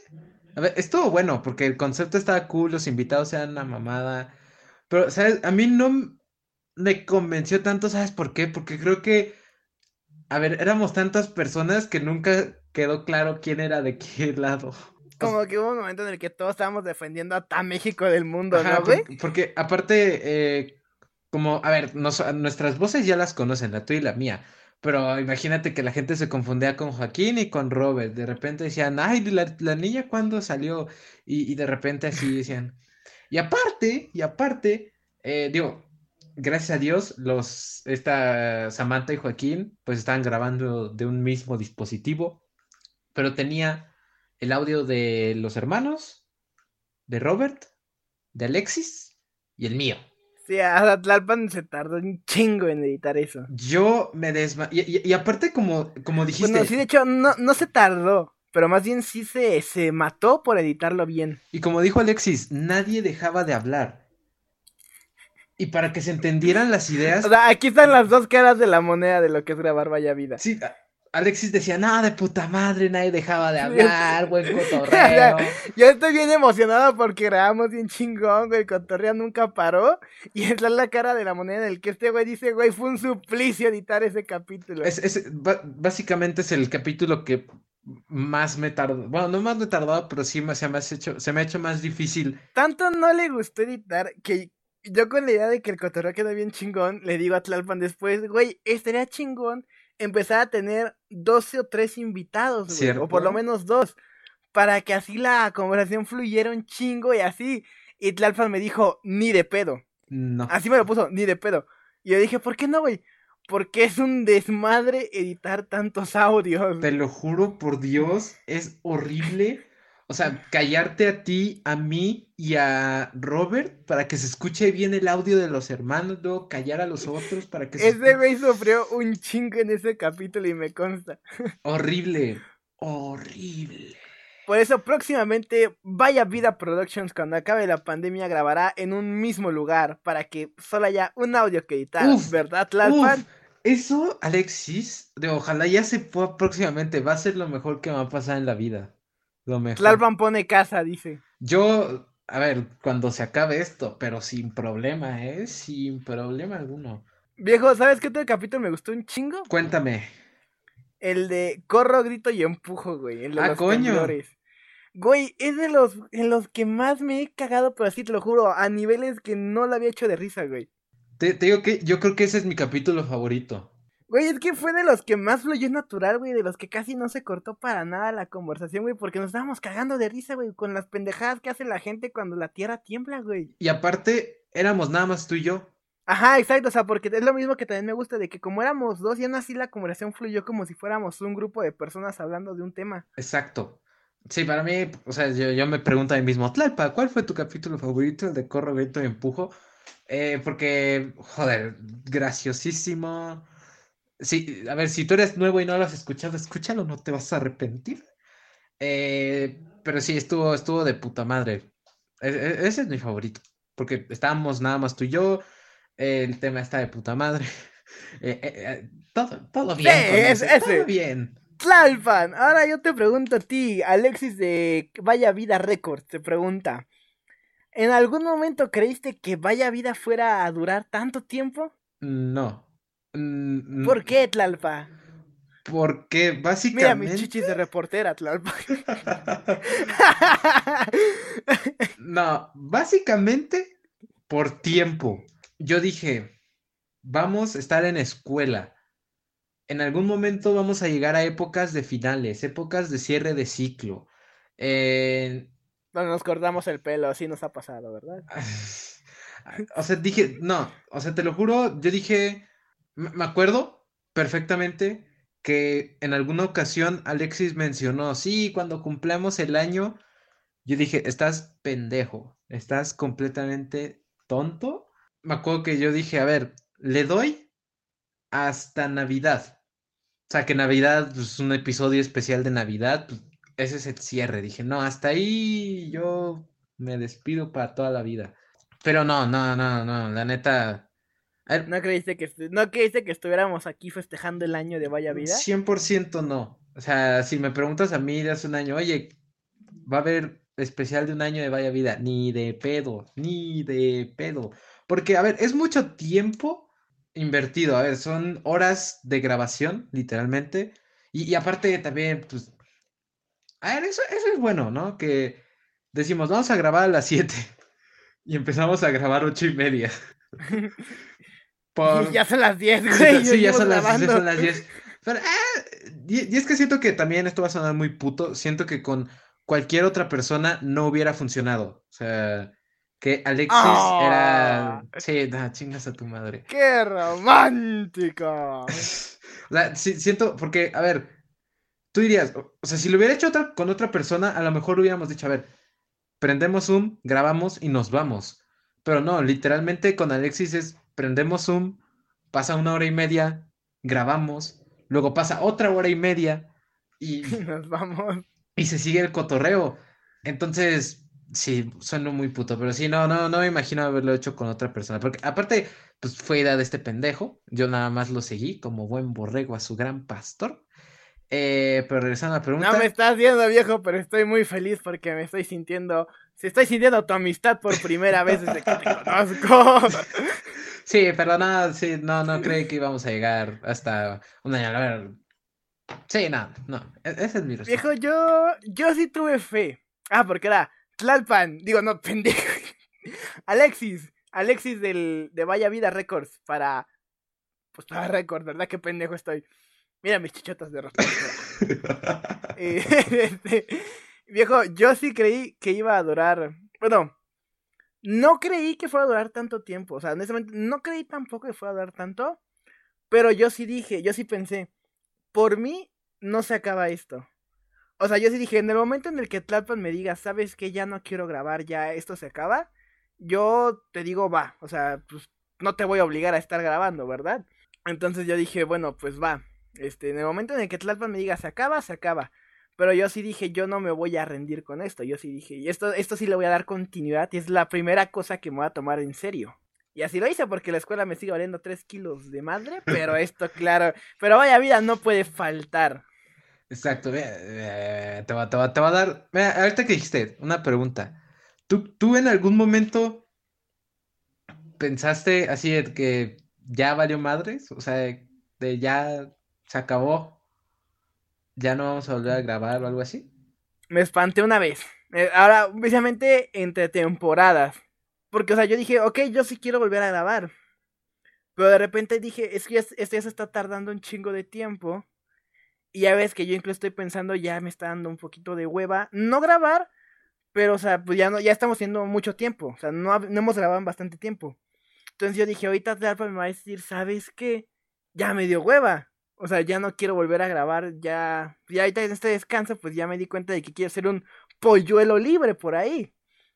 a ver, estuvo bueno, porque el concepto estaba cool, los invitados eran una mamada, pero, ¿sabes? A mí no me convenció tanto, ¿sabes por qué? Porque creo que a ver, éramos tantas personas que nunca quedó claro quién era de qué lado. Como que hubo un momento en el que todos estábamos defendiendo a México del mundo, Ajá, ¿no, güey? por- porque aparte, eh, como, a ver, nos- nuestras voces ya las conocen, la tuya y la mía. Pero imagínate que la gente se confundía con Joaquín y con Robert. De repente decían, ay, la, la niña cuándo salió. Y, y de repente así decían. Y aparte, y aparte, eh, digo, gracias a Dios, los, esta Samantha y Joaquín, pues estaban grabando de un mismo dispositivo. Pero tenía el audio de los hermanos, de Robert, de Alexis y el mío. Sí, a Tlalpan se tardó un chingo en editar eso. Yo me desma... Y, y- y aparte, como, como dijiste, Bueno, sí, de hecho, no, no se tardó, pero más bien sí se, se mató por editarlo bien. y como dijo Alexis, nadie dejaba de hablar. Y para que se entendieran las ideas, O sea, aquí están las dos caras de la moneda de lo que es grabar Vaya Vida. sí, Alexis decía, no, de puta madre, nadie dejaba de hablar, buen *laughs* cotorreo. Yo estoy bien emocionado porque grabamos bien chingón, güey. El cotorreo nunca paró. Y *laughs* es la cara de la moneda en el que este güey dice, güey, fue un suplicio editar ese capítulo. Es, básicamente es el capítulo que más me tardó, bueno, no más me tardó, pero sí me, se me ha hecho, se me ha hecho más difícil. Tanto no le gustó editar que yo con la idea de que el cotorreo quedó bien chingón, le digo a Tlalpan después, güey, estaría chingón empezar a tener 12 o 3 invitados, güey, o por lo menos dos, para que así la conversación fluyera un chingo y así. Y Tlalpan me dijo, ni de pedo. No. Así me lo puso, ni de pedo. Y yo dije, ¿por qué no, güey? Porque es un desmadre editar tantos audios. Te lo juro por Dios, es horrible. O sea, callarte a ti, a mí y a Robert para que se escuche bien el audio de los hermanos, luego callar a los otros para que se Ese escuche- güey sufrió un chingo en ese capítulo y me consta. Horrible, horrible. Por eso próximamente Vaya Vida Productions cuando acabe la pandemia grabará en un mismo lugar para que solo haya un audio que editar, Uf, ¿verdad, Tlalpan? Uf, eso, Alexis, de ojalá ya se pueda próximamente, va a ser lo mejor que me va a pasar en la vida. Lo mejor. Tlalpan pone casa, dice. Yo, a ver, cuando se acabe esto, pero sin problema, ¿eh? Sin problema alguno. Viejo, ¿sabes qué otro capítulo me gustó un chingo? Cuéntame. El de corro, grito y empujo, güey. El de Ah, los coño. temblores. Güey, es de los en los que más me he cagado, pero así te lo juro, a niveles que no lo había hecho de risa, güey. Te, te digo que yo creo que ese es mi capítulo favorito. Güey, es que fue de los que más fluyó natural, güey, de los que casi no se cortó para nada la conversación, güey, porque nos estábamos cagando de risa, güey, con las pendejadas que hace la gente cuando la tierra tiembla, güey. Y aparte, éramos nada más tú y yo. Ajá, exacto, o sea, porque es lo mismo que también me gusta de que como éramos dos y aún así la conversación fluyó como si fuéramos un grupo de personas hablando de un tema. Exacto. Sí, para mí, o sea, yo, yo me pregunto a mí mismo, Tlalpa, ¿cuál fue tu capítulo favorito? El de Corro, Grito y Empujo. Eh, porque, joder, graciosísimo. Sí, a ver, si tú eres nuevo y no lo has escuchado, escúchalo, no te vas a arrepentir. Eh, pero sí, estuvo, estuvo de puta madre. E- e- ese es mi favorito. Porque estábamos nada más tú y yo. El tema está de puta madre. *laughs* Eh, eh, todo, todo bien. con es- ese, todo bien. Tlalpan, ahora yo te pregunto a ti, Alexis de Vaya Vida Records, te pregunta, ¿en algún momento creíste que Vaya Vida fuera a durar tanto tiempo? No. Mm, ¿Por mm, qué, Tlalpa? Porque Mira mis básicamente. chichis de reportera, Tlalpa. *laughs* No, básicamente por tiempo. Yo dije, vamos a estar en escuela. En algún momento vamos a llegar a épocas de finales, épocas de cierre de ciclo. Eh, Bueno, nos cortamos el pelo, así nos ha pasado, ¿verdad? *laughs* O sea, dije, no, o sea, te lo juro, yo dije, me acuerdo perfectamente que en alguna ocasión Alexis mencionó, sí, cuando cumplamos el año, yo dije, estás pendejo, estás completamente tonto. Me acuerdo que yo dije, a ver, le doy hasta Navidad. O sea, que Navidad pues, es un episodio especial de Navidad, pues, ese es el cierre. Dije, no, hasta ahí yo me despido para toda la vida. Pero no, no, no, no, la neta. A ver, ¿No creíste que, no creíste que estuviéramos aquí festejando el año de Vaya Vida? 100% no. O sea, si me preguntas a mí de hace un año, oye, va a haber especial de un año de Vaya Vida, ni de pedo, ni de pedo. Porque, a ver, es mucho tiempo invertido. A ver, son horas de grabación, literalmente. Y, y aparte también, pues. A ver, eso, eso es bueno, ¿no? Que decimos, vamos a grabar a las 7. *laughs* Y empezamos a grabar ocho y media. *laughs* Por... *laughs* Ya son las 10, Sí, güey. sí, ya son las, ya son las 10. Pero, *laughs* ah, y, y es que siento que también esto va a sonar muy puto. Siento que con cualquier otra persona no hubiera funcionado. O sea, que Alexis Ah. era. Sí, nah, chingas a tu madre. ¡Qué romántico! *laughs* O sea, sí, siento, porque, a ver, tú dirías, o o sea, si lo hubiera hecho otra, con otra persona, a lo mejor hubiéramos dicho, a ver, prendemos Zoom, grabamos y nos vamos. Pero no, literalmente con Alexis es, prendemos Zoom, pasa una hora y media, grabamos, luego pasa otra hora y media y, *laughs* Nos vamos. y se sigue el cotorreo. Entonces, sí, suena muy puto, pero sí, no, no, no me imagino haberlo hecho con otra persona. Porque aparte, pues fue idea de este pendejo. Yo nada más lo seguí como buen borrego a su gran pastor. Eh, pero regresando a la pregunta. No me estás viendo, viejo, pero estoy muy feliz porque me estoy sintiendo. Se estoy sintiendo tu amistad por primera vez desde que te *laughs* conozco. Sí, pero no, sí, no, no creí que íbamos a llegar hasta un año. A ver. Sí, no, no. e- Esa es mi respuesta. Viejo, yo, yo sí tuve fe. Ah, porque era Tlalpan. Digo, no, *laughs* pendejo. Alexis. Alexis del, de Vaya Vida Records para. Pues para Record, ¿verdad? Qué pendejo estoy. Mira mis chichotas de respuesta. *laughs* Eh, *laughs* este, viejo, yo sí creí que iba a durar. Bueno, no creí que fuera a durar tanto tiempo. O sea, honestamente, no creí tampoco que fuera a durar tanto. Pero yo sí dije, yo sí pensé, por mí no se acaba esto. O sea, yo sí dije, en el momento en el que Tlalpan me diga, sabes que ya no quiero grabar, ya esto se acaba, yo te digo, va. O sea, pues no te voy a obligar a estar grabando, ¿verdad? Entonces yo dije, bueno, pues va. Este, en el momento en el que Tlalpan me diga, se acaba, se acaba. Pero yo sí dije, yo no me voy a rendir con esto. Yo sí dije, y esto, esto sí le voy a dar continuidad. Y es la primera cosa que me voy a tomar en serio. Y así lo hice porque la escuela me sigue valiendo 3 kilos de madre. Pero *laughs* esto, claro. Pero vaya vida, no puede faltar. Exacto, eh, te va, te va, te va a dar. Mira, ahorita que dijiste, una pregunta. ¿Tú, tú en algún momento pensaste así de que ya valió madres? O sea, de ya se acabó, ya no vamos a volver a grabar o algo así. Me espanté una vez. Eh, ahora, precisamente entre temporadas. Porque, o sea, yo dije, ok, yo sí quiero volver a grabar. Pero de repente dije, es que esto ya se está tardando un chingo de tiempo. Y ya ves que yo incluso estoy pensando, ya me está dando un poquito de hueva. No grabar, pero, o sea, pues ya, no, ya estamos haciendo mucho tiempo. O sea, no, no hemos grabado en bastante tiempo. Entonces yo dije, ahorita Tlalpan me va a decir, ¿sabes qué? Ya me dio hueva. O sea, ya no quiero volver a grabar. Ya, ya ahorita en este descanso, pues ya me di cuenta de que quiero ser un polluelo libre por ahí.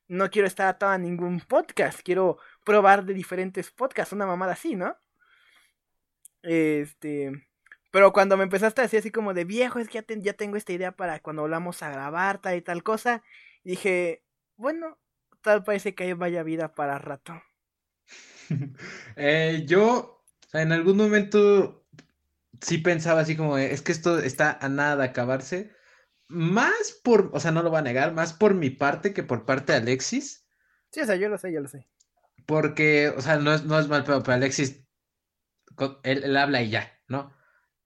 No quiero estar atado a ningún podcast. Quiero probar de diferentes podcasts. Una mamada así, ¿no? Este. Pero cuando me empezaste a decir así como de viejo, es que ya, ya tengo esta idea para cuando volvamos a grabar, tal y tal cosa. Dije, bueno, tal parece que hay vaya vida para rato. *laughs* Eh, yo, en algún momento sí pensaba así como, es que esto está a nada de acabarse. Más por, o sea, no lo voy a negar, más por mi parte que por parte de Alexis. Sí, o sea, yo lo sé, yo lo sé. Porque, o sea, no es, no es mal pedo, pero Alexis, él, él habla y ya, ¿no?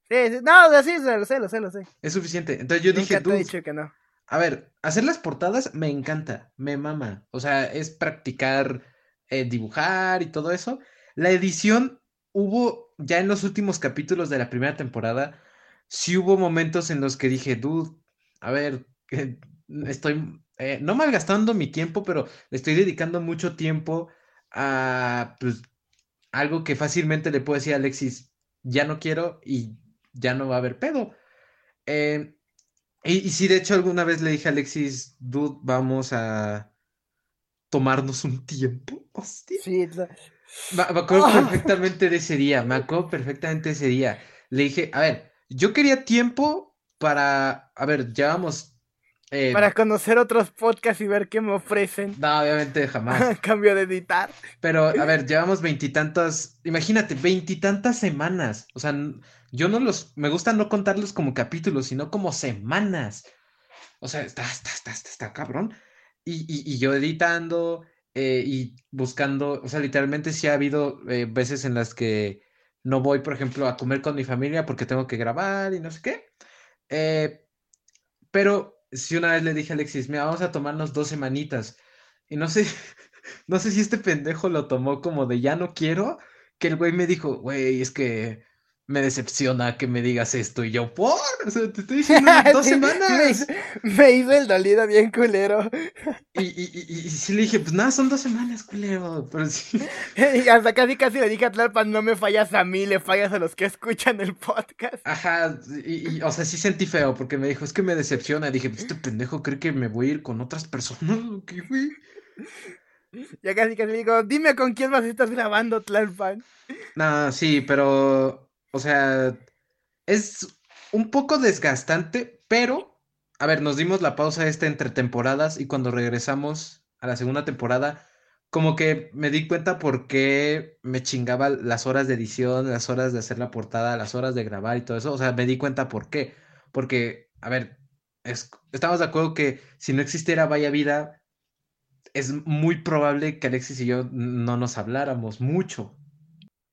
Sí, sí, no, o sí, lo sé, lo sé, lo sé. Es suficiente. Entonces yo dije, te he "Dude, dicho que no. a ver, hacer las portadas me encanta, me mama. O sea, es practicar, eh, dibujar y todo eso. La edición hubo, ya en los últimos capítulos de la primera temporada, sí hubo momentos en los que dije, dude, a ver, estoy, eh, no malgastando mi tiempo, pero le estoy dedicando mucho tiempo a, pues, algo que fácilmente le puedo decir a Alexis, ya no quiero y ya no va a haber pedo. Eh, y, y sí, de hecho, alguna vez le dije a Alexis, dude, vamos a tomarnos un tiempo. *laughs* Hostia. Sí, Me, me acuerdo Ah. perfectamente de ese día, me acuerdo perfectamente de ese día. Le dije, a ver, yo quería tiempo para, a ver, llevamos... eh, para conocer otros podcasts y ver qué me ofrecen. No, obviamente jamás. *laughs* Cambio de editar. Pero, a ver, llevamos veintitantas, imagínate, veintitantas semanas. O sea, yo no los, me gusta no contarlos como capítulos, sino como semanas. O sea, está, está, está, está, está cabrón. Y, y, y yo editando eh, y buscando, o sea, literalmente sí ha habido eh, veces en las que no voy, por ejemplo, a comer con mi familia porque tengo que grabar y no sé qué. Eh, pero si una vez le dije a Alexis, mira, vamos a tomarnos dos semanitas. Y no sé, *laughs* no sé si este pendejo lo tomó como de ya no quiero, que el güey me dijo, güey, es que me decepciona que me digas esto. Y yo, ¿por? O sea, te estoy diciendo *laughs* dos semanas. me, hizo el dolido bien culero. Y, y, y, y, sí le dije, pues nada, son dos semanas, culero. Pero sí. *laughs* Y hasta casi casi le dije a Tlalpan, no me fallas a mí, le fallas a los que escuchan el podcast. Ajá, y, o sea, sí sentí feo porque me dijo, es que me decepciona. dije, pues este pendejo cree que me voy a ir con otras personas. ¿Qué güey? Ya casi casi le digo, dime con quién más estás grabando, Tlalpan. No, sí, pero o sea, es un poco desgastante, pero, a ver, nos dimos la pausa esta entre temporadas y cuando regresamos a la segunda temporada, como que me di cuenta por qué me chingaba las horas de edición, las horas de hacer la portada, las horas de grabar y todo eso. O sea, me di cuenta por qué. Porque, a ver, estamos de acuerdo que si no existiera Vaya Vida, es muy probable que Alexis y yo no nos habláramos mucho.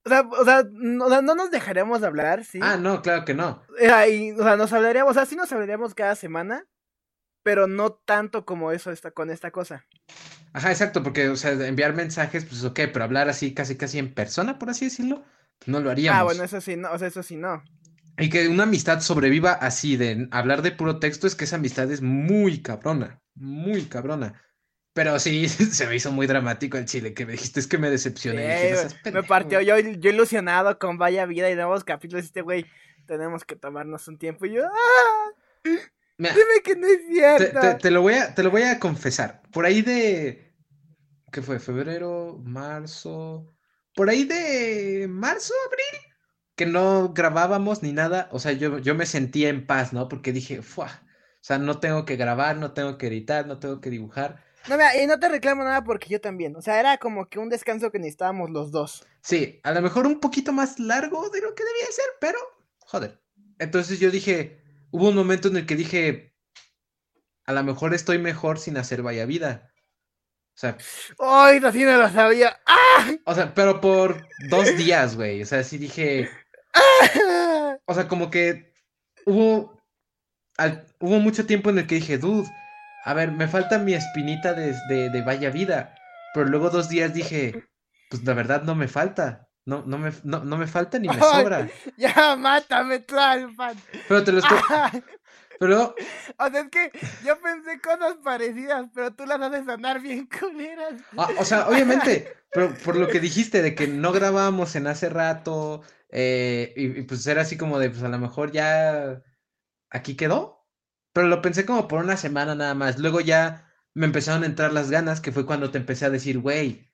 O sea, o sea, no, no nos dejaríamos de hablar, ¿sí? Ah, no, claro que no. Eh, o sea, nos hablaríamos, o sea, sí nos hablaríamos cada semana, pero no tanto como eso está con esta cosa. Ajá, exacto, porque, o sea, enviar mensajes, pues ok, pero hablar así, casi casi en persona, por así decirlo, no lo haríamos. Ah, bueno, eso sí, no, o sea, eso sí no. Y que una amistad sobreviva así, de hablar de puro texto, es que esa amistad es muy cabrona, muy cabrona. Pero sí, *laughs* se me hizo muy dramático el chile, que me dijiste es que me decepcioné. me partió yo, yo ilusionado con Vaya Vida y nuevos capítulos. Este güey, tenemos que tomarnos un tiempo. Y yo, ¡ah! Dime que no es cierto. Te, lo voy a, te lo voy a confesar. Por ahí de. ¿Qué fue? ¿Febrero? ¿Marzo? Por ahí de marzo, abril. Que no grabábamos ni nada. O sea, yo, yo me sentía en paz, ¿no? Porque dije, ¡fua! O sea, no tengo que grabar, no tengo que editar, no tengo que dibujar no, y no te reclamo nada porque yo también. O sea, era como que un descanso que necesitábamos los dos. Sí, a lo mejor un poquito más largo de lo que debía ser, pero joder. Entonces yo dije, hubo un momento en el que dije, a lo mejor estoy mejor sin hacer vaya vida. O sea. ¡Ay, así no lo sabía! ¡Ah! O sea, pero por dos días, güey. O sea, sí dije. O sea, como que hubo. hubo mucho tiempo en el que dije, dude a ver, me falta mi espinita de, de, vaya vida. Pero luego dos días dije, pues la verdad no me falta. No, no, me, no, me falta ni me *laughs* sobra. Ya, mátame, Tlalpan. Pero te lo estoy. *laughs* Pero. O sea, es que yo pensé cosas parecidas, pero tú las haces sonar bien culeras. Ah, o sea, obviamente, pero por lo que dijiste de que no grabamos en hace rato, eh, y, y, pues era así como de, pues a lo mejor ya aquí quedó. Pero lo pensé como por una semana nada más. Luego ya me empezaron a entrar las ganas, que fue cuando te empecé a decir, güey,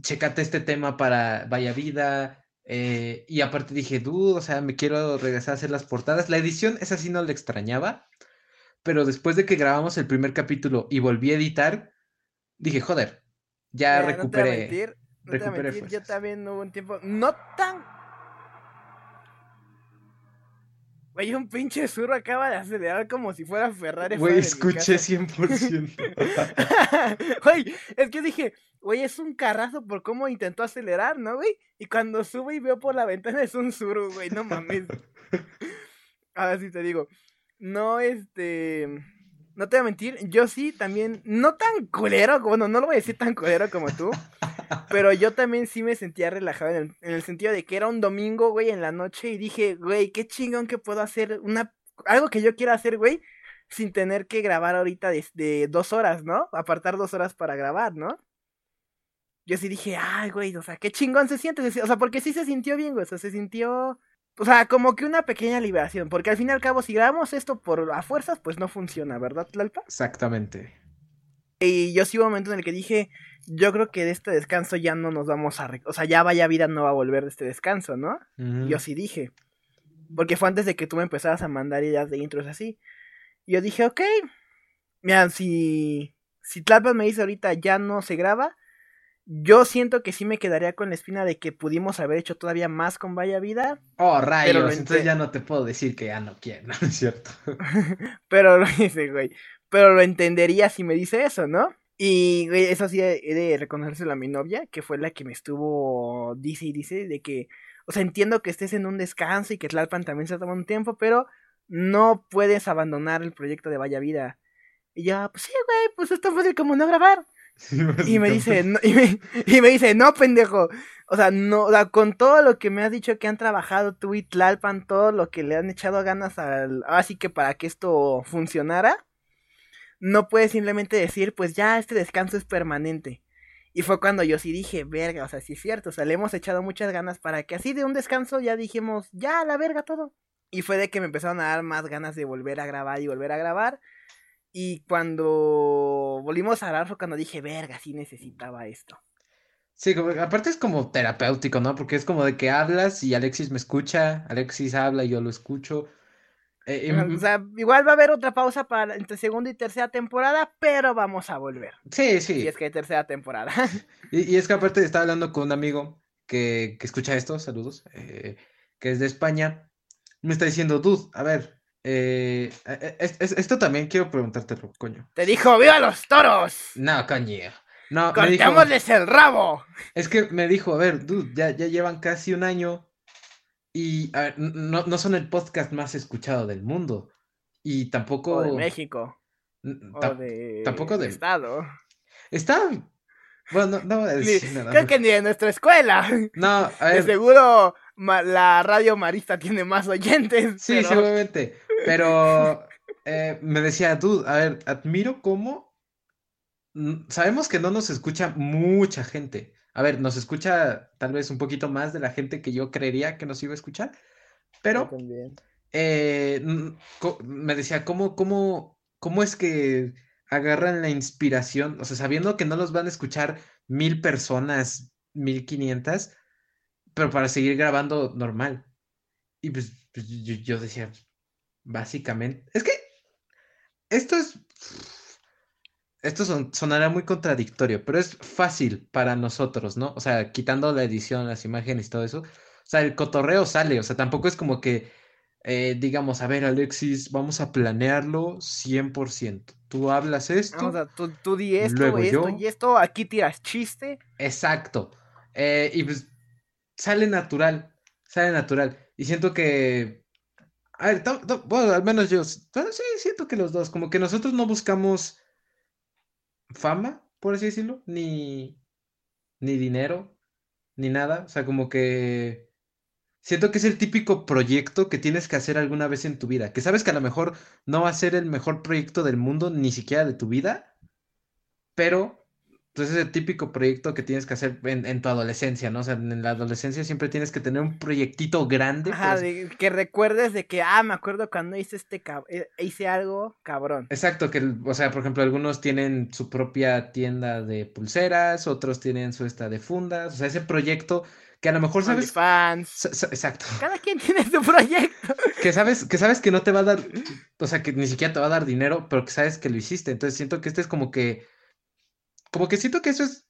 chécate este tema para Vaya Vida. Eh, y aparte dije, dude, o sea, me quiero regresar a hacer las portadas. La edición, esa sí no la extrañaba. Pero después de que grabamos el primer capítulo y volví a editar, dije, joder, ya recuperé. No te voy a mentir, yo también hubo un tiempo no tan Güey, un pinche surro acaba de acelerar como si fuera Ferrari. Güey, escuché 100%. *laughs* Güey, es que dije, güey, es un carrazo por cómo intentó acelerar, ¿no, güey? Y cuando sube y veo por la ventana es un surro, güey, no mames. *laughs* Ahora sí te digo, no, este... No te voy a mentir, yo sí también, no tan culero, bueno, no lo voy a decir tan culero como tú, *laughs* pero yo también sí me sentía relajado en el, sentido de que era un domingo, güey, en la noche y dije, güey, qué chingón que puedo hacer una, algo que yo quiero hacer, güey, sin tener que grabar ahorita de, dos horas, ¿no? Apartar dos horas para grabar, ¿no? Yo sí dije, ay, güey, o sea, qué chingón se siente, o sea, porque sí se sintió bien, güey, o sea, se sintió o sea, como que una pequeña liberación, porque al fin y al cabo, si grabamos esto por a fuerzas, pues no funciona, ¿verdad, Tlalpa? Exactamente. Y yo sí hubo un momento en el que dije, yo creo que de este descanso ya no nos vamos a... O sea, ya vaya vida no va a volver de este descanso, ¿no? Yo sí dije. Porque fue antes de que tú me empezaras a mandar ideas de intros así. Y yo dije, ok. Mira, si... Si Tlalpa me dice ahorita ya no se graba, yo siento que sí me quedaría con la espina de que pudimos haber hecho todavía más con Vaya Vida. Oh, rayos, entonces ya no te puedo decir que ya no quiero, *laughs* ¿no es cierto? *laughs* pero lo dice, güey. Pero lo entendería si me dice eso, ¿no? Y, güey, eso sí he de reconocérselo a mi novia, que fue la que me estuvo, dice y dice, de que, o sea, entiendo que estés en un descanso y que Tlalpan también se toma un tiempo, pero no puedes abandonar el proyecto de Vaya Vida. Y yo, pues sí, güey, pues es tan fácil como no grabar. *laughs* Y me dice, no, y, me, y me dice, no, pendejo. O sea, no, o sea, con todo lo que me has dicho que han trabajado tú y Tlalpan, todo lo que le han echado ganas al, así que para que esto funcionara, no puedes simplemente decir, pues ya este descanso es permanente. Y fue cuando yo sí dije, verga, o sea, sí es cierto, o sea, le hemos echado muchas ganas para que así de un descanso ya dijimos, ya, la verga todo. Y fue de que me empezaron a dar más ganas de volver a grabar y volver a grabar. Y cuando volvimos a grabar fue cuando dije, verga, sí necesitaba esto. Sí, como, aparte es como terapéutico, ¿no? Porque es como de que hablas y Alexis me escucha, Alexis habla y yo lo escucho. Eh, o sea, igual va a haber otra pausa para entre segunda y tercera temporada, pero vamos a volver. Sí, sí. Y es que hay tercera temporada. *laughs* Y, y, es que aparte estaba hablando con un amigo que, que escucha esto, saludos, eh, que es de España. Me está diciendo, dude, a ver, eh, es, es, esto también quiero preguntártelo, coño. Te dijo, ¡viva los toros! No, coño. No, ¡Cortémosles el rabo! Es que me dijo, a ver, dude, ya, ya llevan casi un año y, a ver, no, no son el podcast más escuchado del mundo. Y tampoco. O de México. O de. Tampoco de. Estado. Está. Bueno, no, no voy a decir nada. Creo que ni de nuestra escuela. No, a ver. De seguro la radio marista tiene más oyentes. Sí, pero... seguramente. Pero eh, me decía, tú, a ver, admiro cómo. Sabemos que no nos escucha mucha gente. A ver, nos escucha tal vez un poquito más de la gente que yo creería que nos iba a escuchar, pero eh, me decía, ¿cómo, cómo, ¿cómo es que agarran la inspiración? O sea, sabiendo que no los van a escuchar mil personas, mil quinientas, pero para seguir grabando normal. Y pues, pues yo, yo decía, básicamente, es que esto es esto son, sonará muy contradictorio, pero es fácil para nosotros, ¿no? O sea, quitando la edición, las imágenes y todo eso. O sea, el cotorreo sale, o sea, tampoco es como que eh, digamos, a ver, Alexis, vamos a planearlo 100%. Tú hablas esto. Tú, tú di esto, esto y esto, aquí tiras chiste. Exacto. Eh, y pues sale natural, sale natural. Y siento que... A ver, bueno, al menos yo, sí, siento que los dos, como que nosotros no buscamos fama, por así decirlo, ni, ni dinero, ni nada. O sea, como que siento que es el típico proyecto que tienes que hacer alguna vez en tu vida, que sabes que a lo mejor no va a ser el mejor proyecto del mundo, ni siquiera de tu vida, pero entonces es el típico proyecto que tienes que hacer en, tu adolescencia, ¿no? O sea, en la adolescencia siempre tienes que tener un proyectito grande. Ajá, pues que recuerdes de que, ah, me acuerdo cuando hice este eh, hice algo cabrón. Exacto, que, o sea, por ejemplo, algunos tienen su propia tienda de pulseras, otros tienen su esta de fundas, o sea, ese proyecto que a lo mejor sabes. fans. Exacto. Cada quien *laughs* tiene su proyecto. *laughs* Que sabes, que sabes que no te va a dar, o sea, que ni siquiera te va a dar dinero, pero que sabes que lo hiciste. Entonces siento que este es como que como que siento que eso es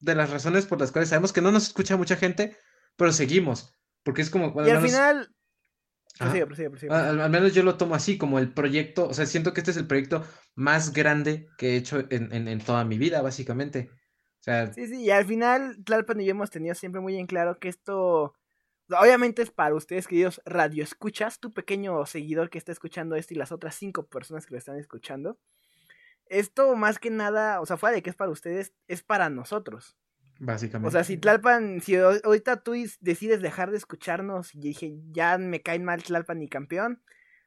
de las razones por las cuales sabemos que no nos escucha mucha gente, pero seguimos. Porque es como. y al final. Prosigue, prosigue, prosigue. Al, al, menos yo lo tomo así, como el proyecto. O sea, siento que este es el proyecto más grande que he hecho en, en, en toda mi vida, básicamente. O sea. Sí, sí, y al final, Tlalpan y yo hemos tenido siempre muy en claro que esto. Obviamente es para ustedes, queridos radio escuchas, tu pequeño seguidor que está escuchando esto y las otras cinco personas que lo están escuchando esto más que nada, o sea, fuera de que es para ustedes, es para nosotros. Básicamente. O sea, si Tlalpan, si ahorita tú decides dejar de escucharnos y dije, ya me caen mal Tlalpan y campeón,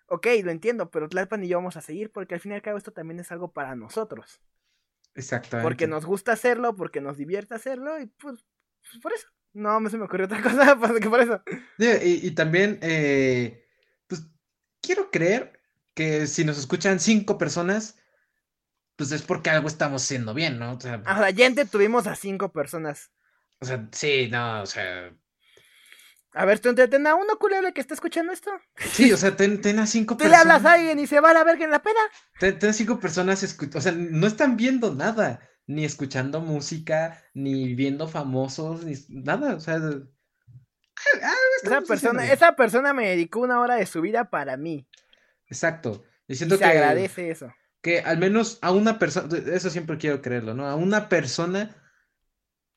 ok, lo entiendo, pero Tlalpan y yo vamos a seguir porque al fin y al cabo esto también es algo para nosotros. Exactamente. Porque nos gusta hacerlo, porque nos divierte hacerlo y pues, pues por eso. No, me se me ocurrió otra *laughs* cosa más que por eso. y, y, también, eh, pues quiero creer que si nos escuchan cinco personas, pues es porque algo estamos haciendo bien, ¿no? O sea, gente tuvimos a cinco personas. O sea, sí, no, o sea. A ver, tú entreten a uno culero que está escuchando esto. Sí, o sea, ten, ten a cinco personas. Tú le hablas a alguien y se va a la verga en la pena. Ten, ten a cinco personas, o sea, no están viendo nada, ni escuchando música, ni viendo famosos, ni nada, o sea. Ah, esa persona, esa persona me dedicó una hora de su vida para mí. Exacto. Y siento que se agradece eso que al menos a una persona, eso siempre quiero creerlo, ¿no? A una persona,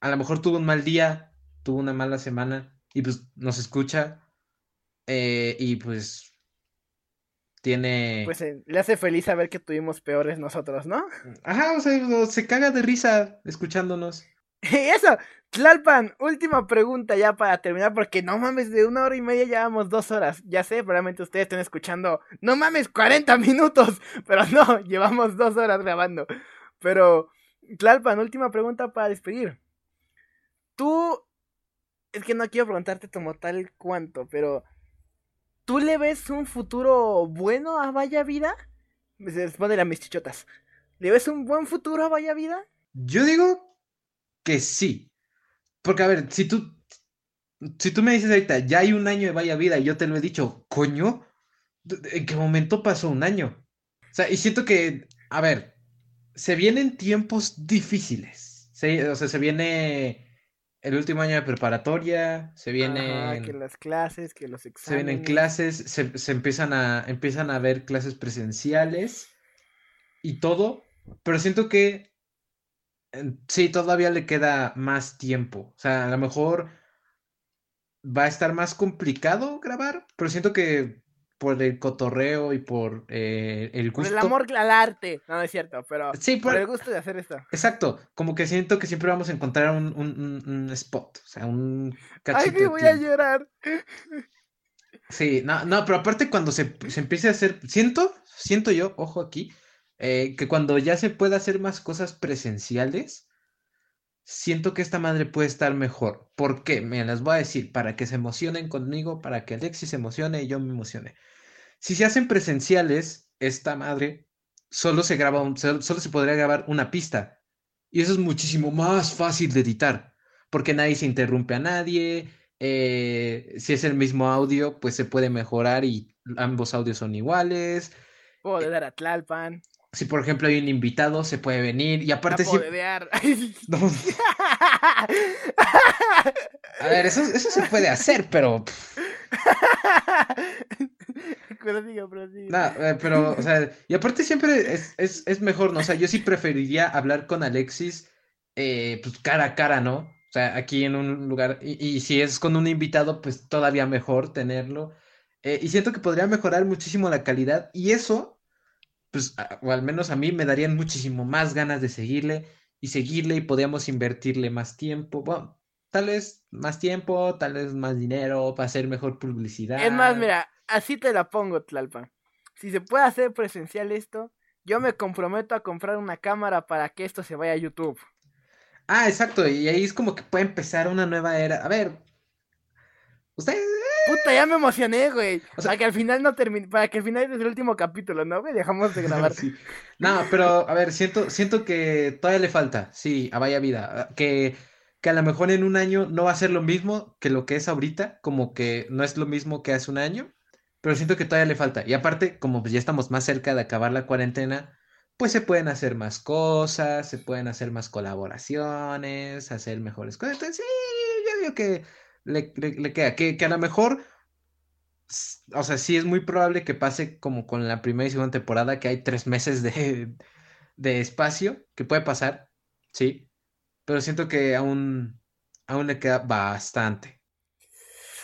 a lo mejor tuvo un mal día, tuvo una mala semana, y pues nos escucha eh, y pues tiene... Pues eh, le hace feliz saber que tuvimos peores nosotros, ¿no? Ajá, o sea, se caga de risa escuchándonos. *laughs* Eso, Tlalpan, última pregunta ya para terminar, porque no mames, de una hora y media llevamos dos horas. Ya sé, probablemente ustedes estén escuchando, no mames, 40 minutos, *laughs* pero no, llevamos dos horas grabando. Pero, Tlalpan, última pregunta para despedir. Tú, es que no quiero preguntarte como tal cuánto, pero ¿tú le ves un futuro bueno a Vaya Vida? Se responde a mis chichotas. ¿Le ves un buen futuro a Vaya Vida? Yo digo que sí. Porque, a ver, si tú, si tú me dices ahorita, ya hay un año de Vaya Vida y yo te lo he dicho, coño, ¿en qué momento pasó un año? O sea, y siento que, a ver, se vienen tiempos difíciles. Se, o sea, se viene el último año de preparatoria, se vienen... que las clases, que los Se exámenes. vienen clases, se, se empiezan a, empiezan a ver clases presenciales y todo, pero siento que sí, todavía le queda más tiempo. O sea, a lo mejor va a estar más complicado grabar, pero siento que por el cotorreo y por eh, el Por gusto. el amor al arte. No, no es cierto, pero Sí, por por el gusto de hacer esto. Exacto, como que siento que siempre vamos a encontrar un, un- un- un spot, o sea, un Ay, cachito me de voy a llorar. Sí, no, no, pero aparte cuando se, se empiece a hacer, siento, siento yo, ojo aquí, eh, que cuando ya se pueda hacer más cosas presenciales, siento que esta madre puede estar mejor. ¿Por qué? Me las voy a decir, para que se emocionen conmigo, para que Alexis se emocione y yo me emocione. Si se hacen presenciales, esta madre solo se graba, un- solo, solo se podría grabar una pista. Y eso es muchísimo más fácil de editar, porque nadie se interrumpe a nadie. eh, si es el mismo audio, pues se puede mejorar y ambos audios son iguales. Puedo dar a Tlalpan. Si por ejemplo hay un invitado, se puede venir. Y aparte, dedear. *laughs* *laughs* No, a ver, eso, eso se puede hacer, pero. *laughs* prosigue. no, eh, pero, o sea, y aparte siempre es, es, es mejor, ¿no? O sea, yo sí preferiría hablar con Alexis, eh, pues cara a cara, ¿no? O sea, aquí en un lugar, y, y si es con un invitado, pues todavía mejor tenerlo. Eh, y siento que podría mejorar muchísimo la calidad, y eso, pues, a- o al menos a mí me darían muchísimo más ganas de seguirle y seguirle, y podríamos invertirle más tiempo. Bueno, tal vez más tiempo, tal vez más dinero para hacer mejor publicidad. Es más, mira, así te la pongo, Tlalpan. Si se puede hacer presencial esto, yo me comprometo a comprar una cámara para que esto se vaya a YouTube. Ah, exacto, y ahí es como que puede empezar una nueva era. A ver, ustedes, Puta, ya me emocioné, güey. O sea- para que al final no termine, para que al final es el último capítulo, ¿no, güey? Dejamos de grabar. *laughs* Sí. No, pero a ver, siento, siento que todavía le falta, sí, a Vaya Vida, a- que, que a lo mejor en un año no va a ser lo mismo que lo que es ahorita, como que no es lo mismo que hace un año, pero siento que todavía le falta. Y aparte, como ya estamos más cerca de acabar la cuarentena, pues se pueden hacer más cosas, se pueden hacer más colaboraciones, hacer mejores cosas. Entonces, sí, yo digo que le, le- le queda, que, que a lo mejor, o sea, sí es muy probable que pase como con la primera y segunda temporada, que hay tres meses de, de espacio, que puede pasar, sí, pero siento que aún, aún le queda bastante.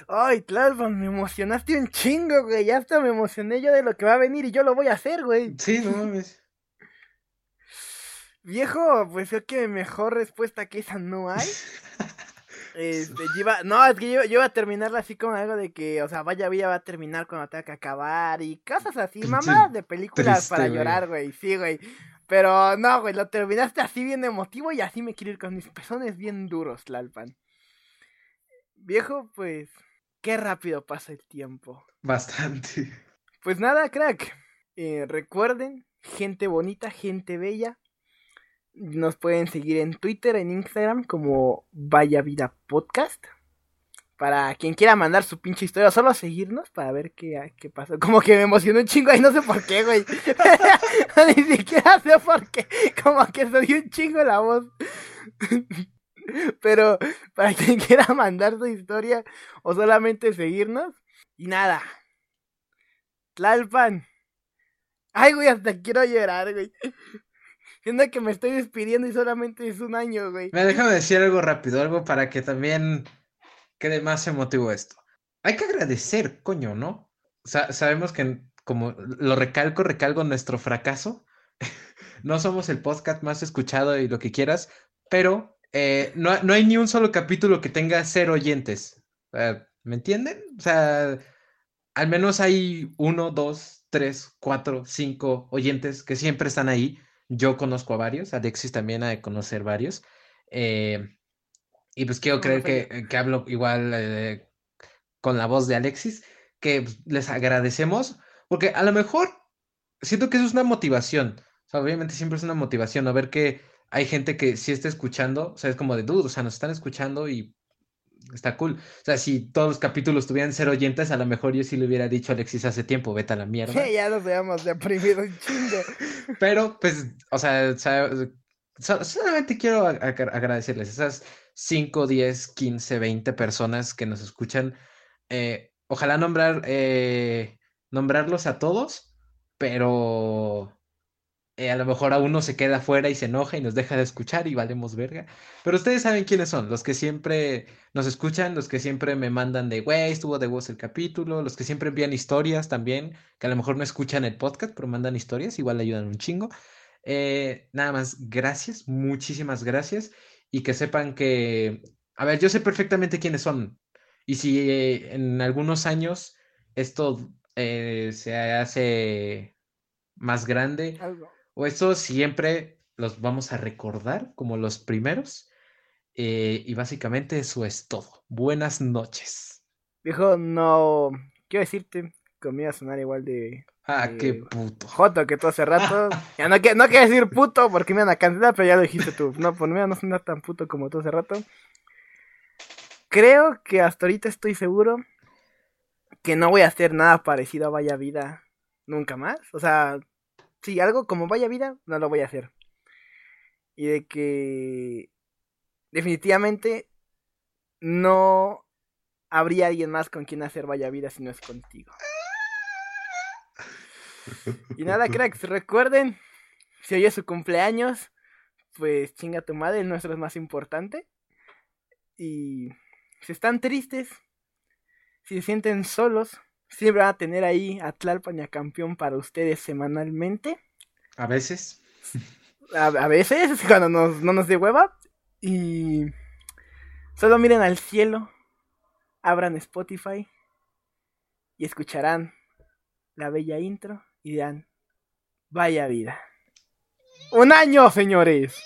Ay, Tlalpan, me emocionaste un chingo, güey. Ya hasta me emocioné yo de lo que va a venir y yo lo voy a hacer, güey. Sí, no mames. Viejo, pues creo que mejor respuesta que esa no hay. *laughs* Este, yo iba- no, es que yo, yo iba a terminarla así como algo de que, o sea, vaya vida va a terminar cuando tenga que acabar y cosas así, mamás de películas triste, para llorar, güey, sí, güey. Pero no, güey, lo terminaste así bien emotivo y así me quiero ir con mis pezones bien duros, Tlalpan. Viejo, pues, qué rápido pasa el tiempo. Bastante. Pues nada, crack. Eh, recuerden, gente bonita, gente bella. Nos pueden seguir en Twitter, en Instagram como Vaya Vida Podcast. Para quien quiera mandar su pinche historia, solo seguirnos para ver qué, qué pasó. *laughs* Como que me emocionó un chingo y no sé por qué, güey. *laughs* Ni siquiera sé por qué. Como que soy un chingo la voz. *laughs* Pero para quien quiera mandar su historia o solamente seguirnos. Y nada, Tlalpan. Ay, güey, hasta quiero llorar, güey. Siento que me estoy despidiendo y solamente es un año, güey. Mira, déjame decir algo rápido, algo para que también qué de más emotivo esto. Hay que agradecer, coño, ¿no? Sa- sabemos que, como lo recalco, recalco nuestro fracaso. *laughs* no somos el podcast más escuchado y lo que quieras, pero eh, no, no hay ni un solo capítulo que tenga cero oyentes. ¿Me entienden? O sea, al menos hay uno, dos, tres, cuatro, cinco oyentes que siempre están ahí. Yo conozco a varios, Alexis también ha de conocer varios. Eh, y pues quiero creer no que, que hablo igual eh, con la voz de Alexis, que pues, les agradecemos, porque a lo mejor siento que eso es una motivación. O sea, obviamente siempre es una motivación, ¿no? Ver que hay gente que sí está escuchando, o sea, es como de duda, o sea, nos están escuchando y está cool. O sea, si todos los capítulos tuvieran cero oyentes, a lo mejor yo sí le hubiera dicho a Alexis hace tiempo, vete a la mierda. ya nos habíamos deprimido un chingo. *laughs* Pero, pues, o sea, solamente quiero a- a- agradecerles esas 5, 10, 15, 20 personas que nos escuchan. Eh, ojalá nombrar, eh, nombrarlos a todos, pero eh, a lo mejor a uno se queda afuera y se enoja y nos deja de escuchar y valemos verga. Pero ustedes saben quiénes son, los que siempre nos escuchan, los que siempre me mandan de, güey, estuvo de voz el capítulo, los que siempre envían historias también, que a lo mejor no escuchan el podcast, pero mandan historias, igual le ayudan un chingo. Eh, nada más, gracias, muchísimas gracias. Y que sepan que, a ver, yo sé perfectamente quiénes son. Y si eh, en algunos años esto eh, se hace más grande, Algo. O eso siempre los vamos a recordar como los primeros. eh, y básicamente eso es todo. Buenas noches. Dijo, no. Quiero decirte que me iba a sonar igual de Ah, qué puto. Joto que tú hace rato. *laughs* Ya no, que- no quiero decir puto porque me van a cancelar, pero ya lo dijiste tú. No, por mí no sonar tan puto como tú hace rato. Creo que hasta ahorita estoy seguro que no voy a hacer nada parecido a Vaya Vida nunca más. O sea, sí, algo como Vaya Vida, no lo voy a hacer. Y de que definitivamente no habría alguien más con quien hacer Vaya Vida si no es contigo. Y nada, *laughs* cracks, recuerden, si hoy es su cumpleaños, pues chinga tu madre, el nuestro es más importante. Y si están tristes, si se sienten solos, siempre van a tener ahí a Tlalpan y a Campeón para ustedes semanalmente. A veces. A, a veces, *laughs* cuando nos, no nos dé hueva. Y solo miren al cielo, abran Spotify y escucharán la bella intro y dirán, vaya vida. Un año, señores.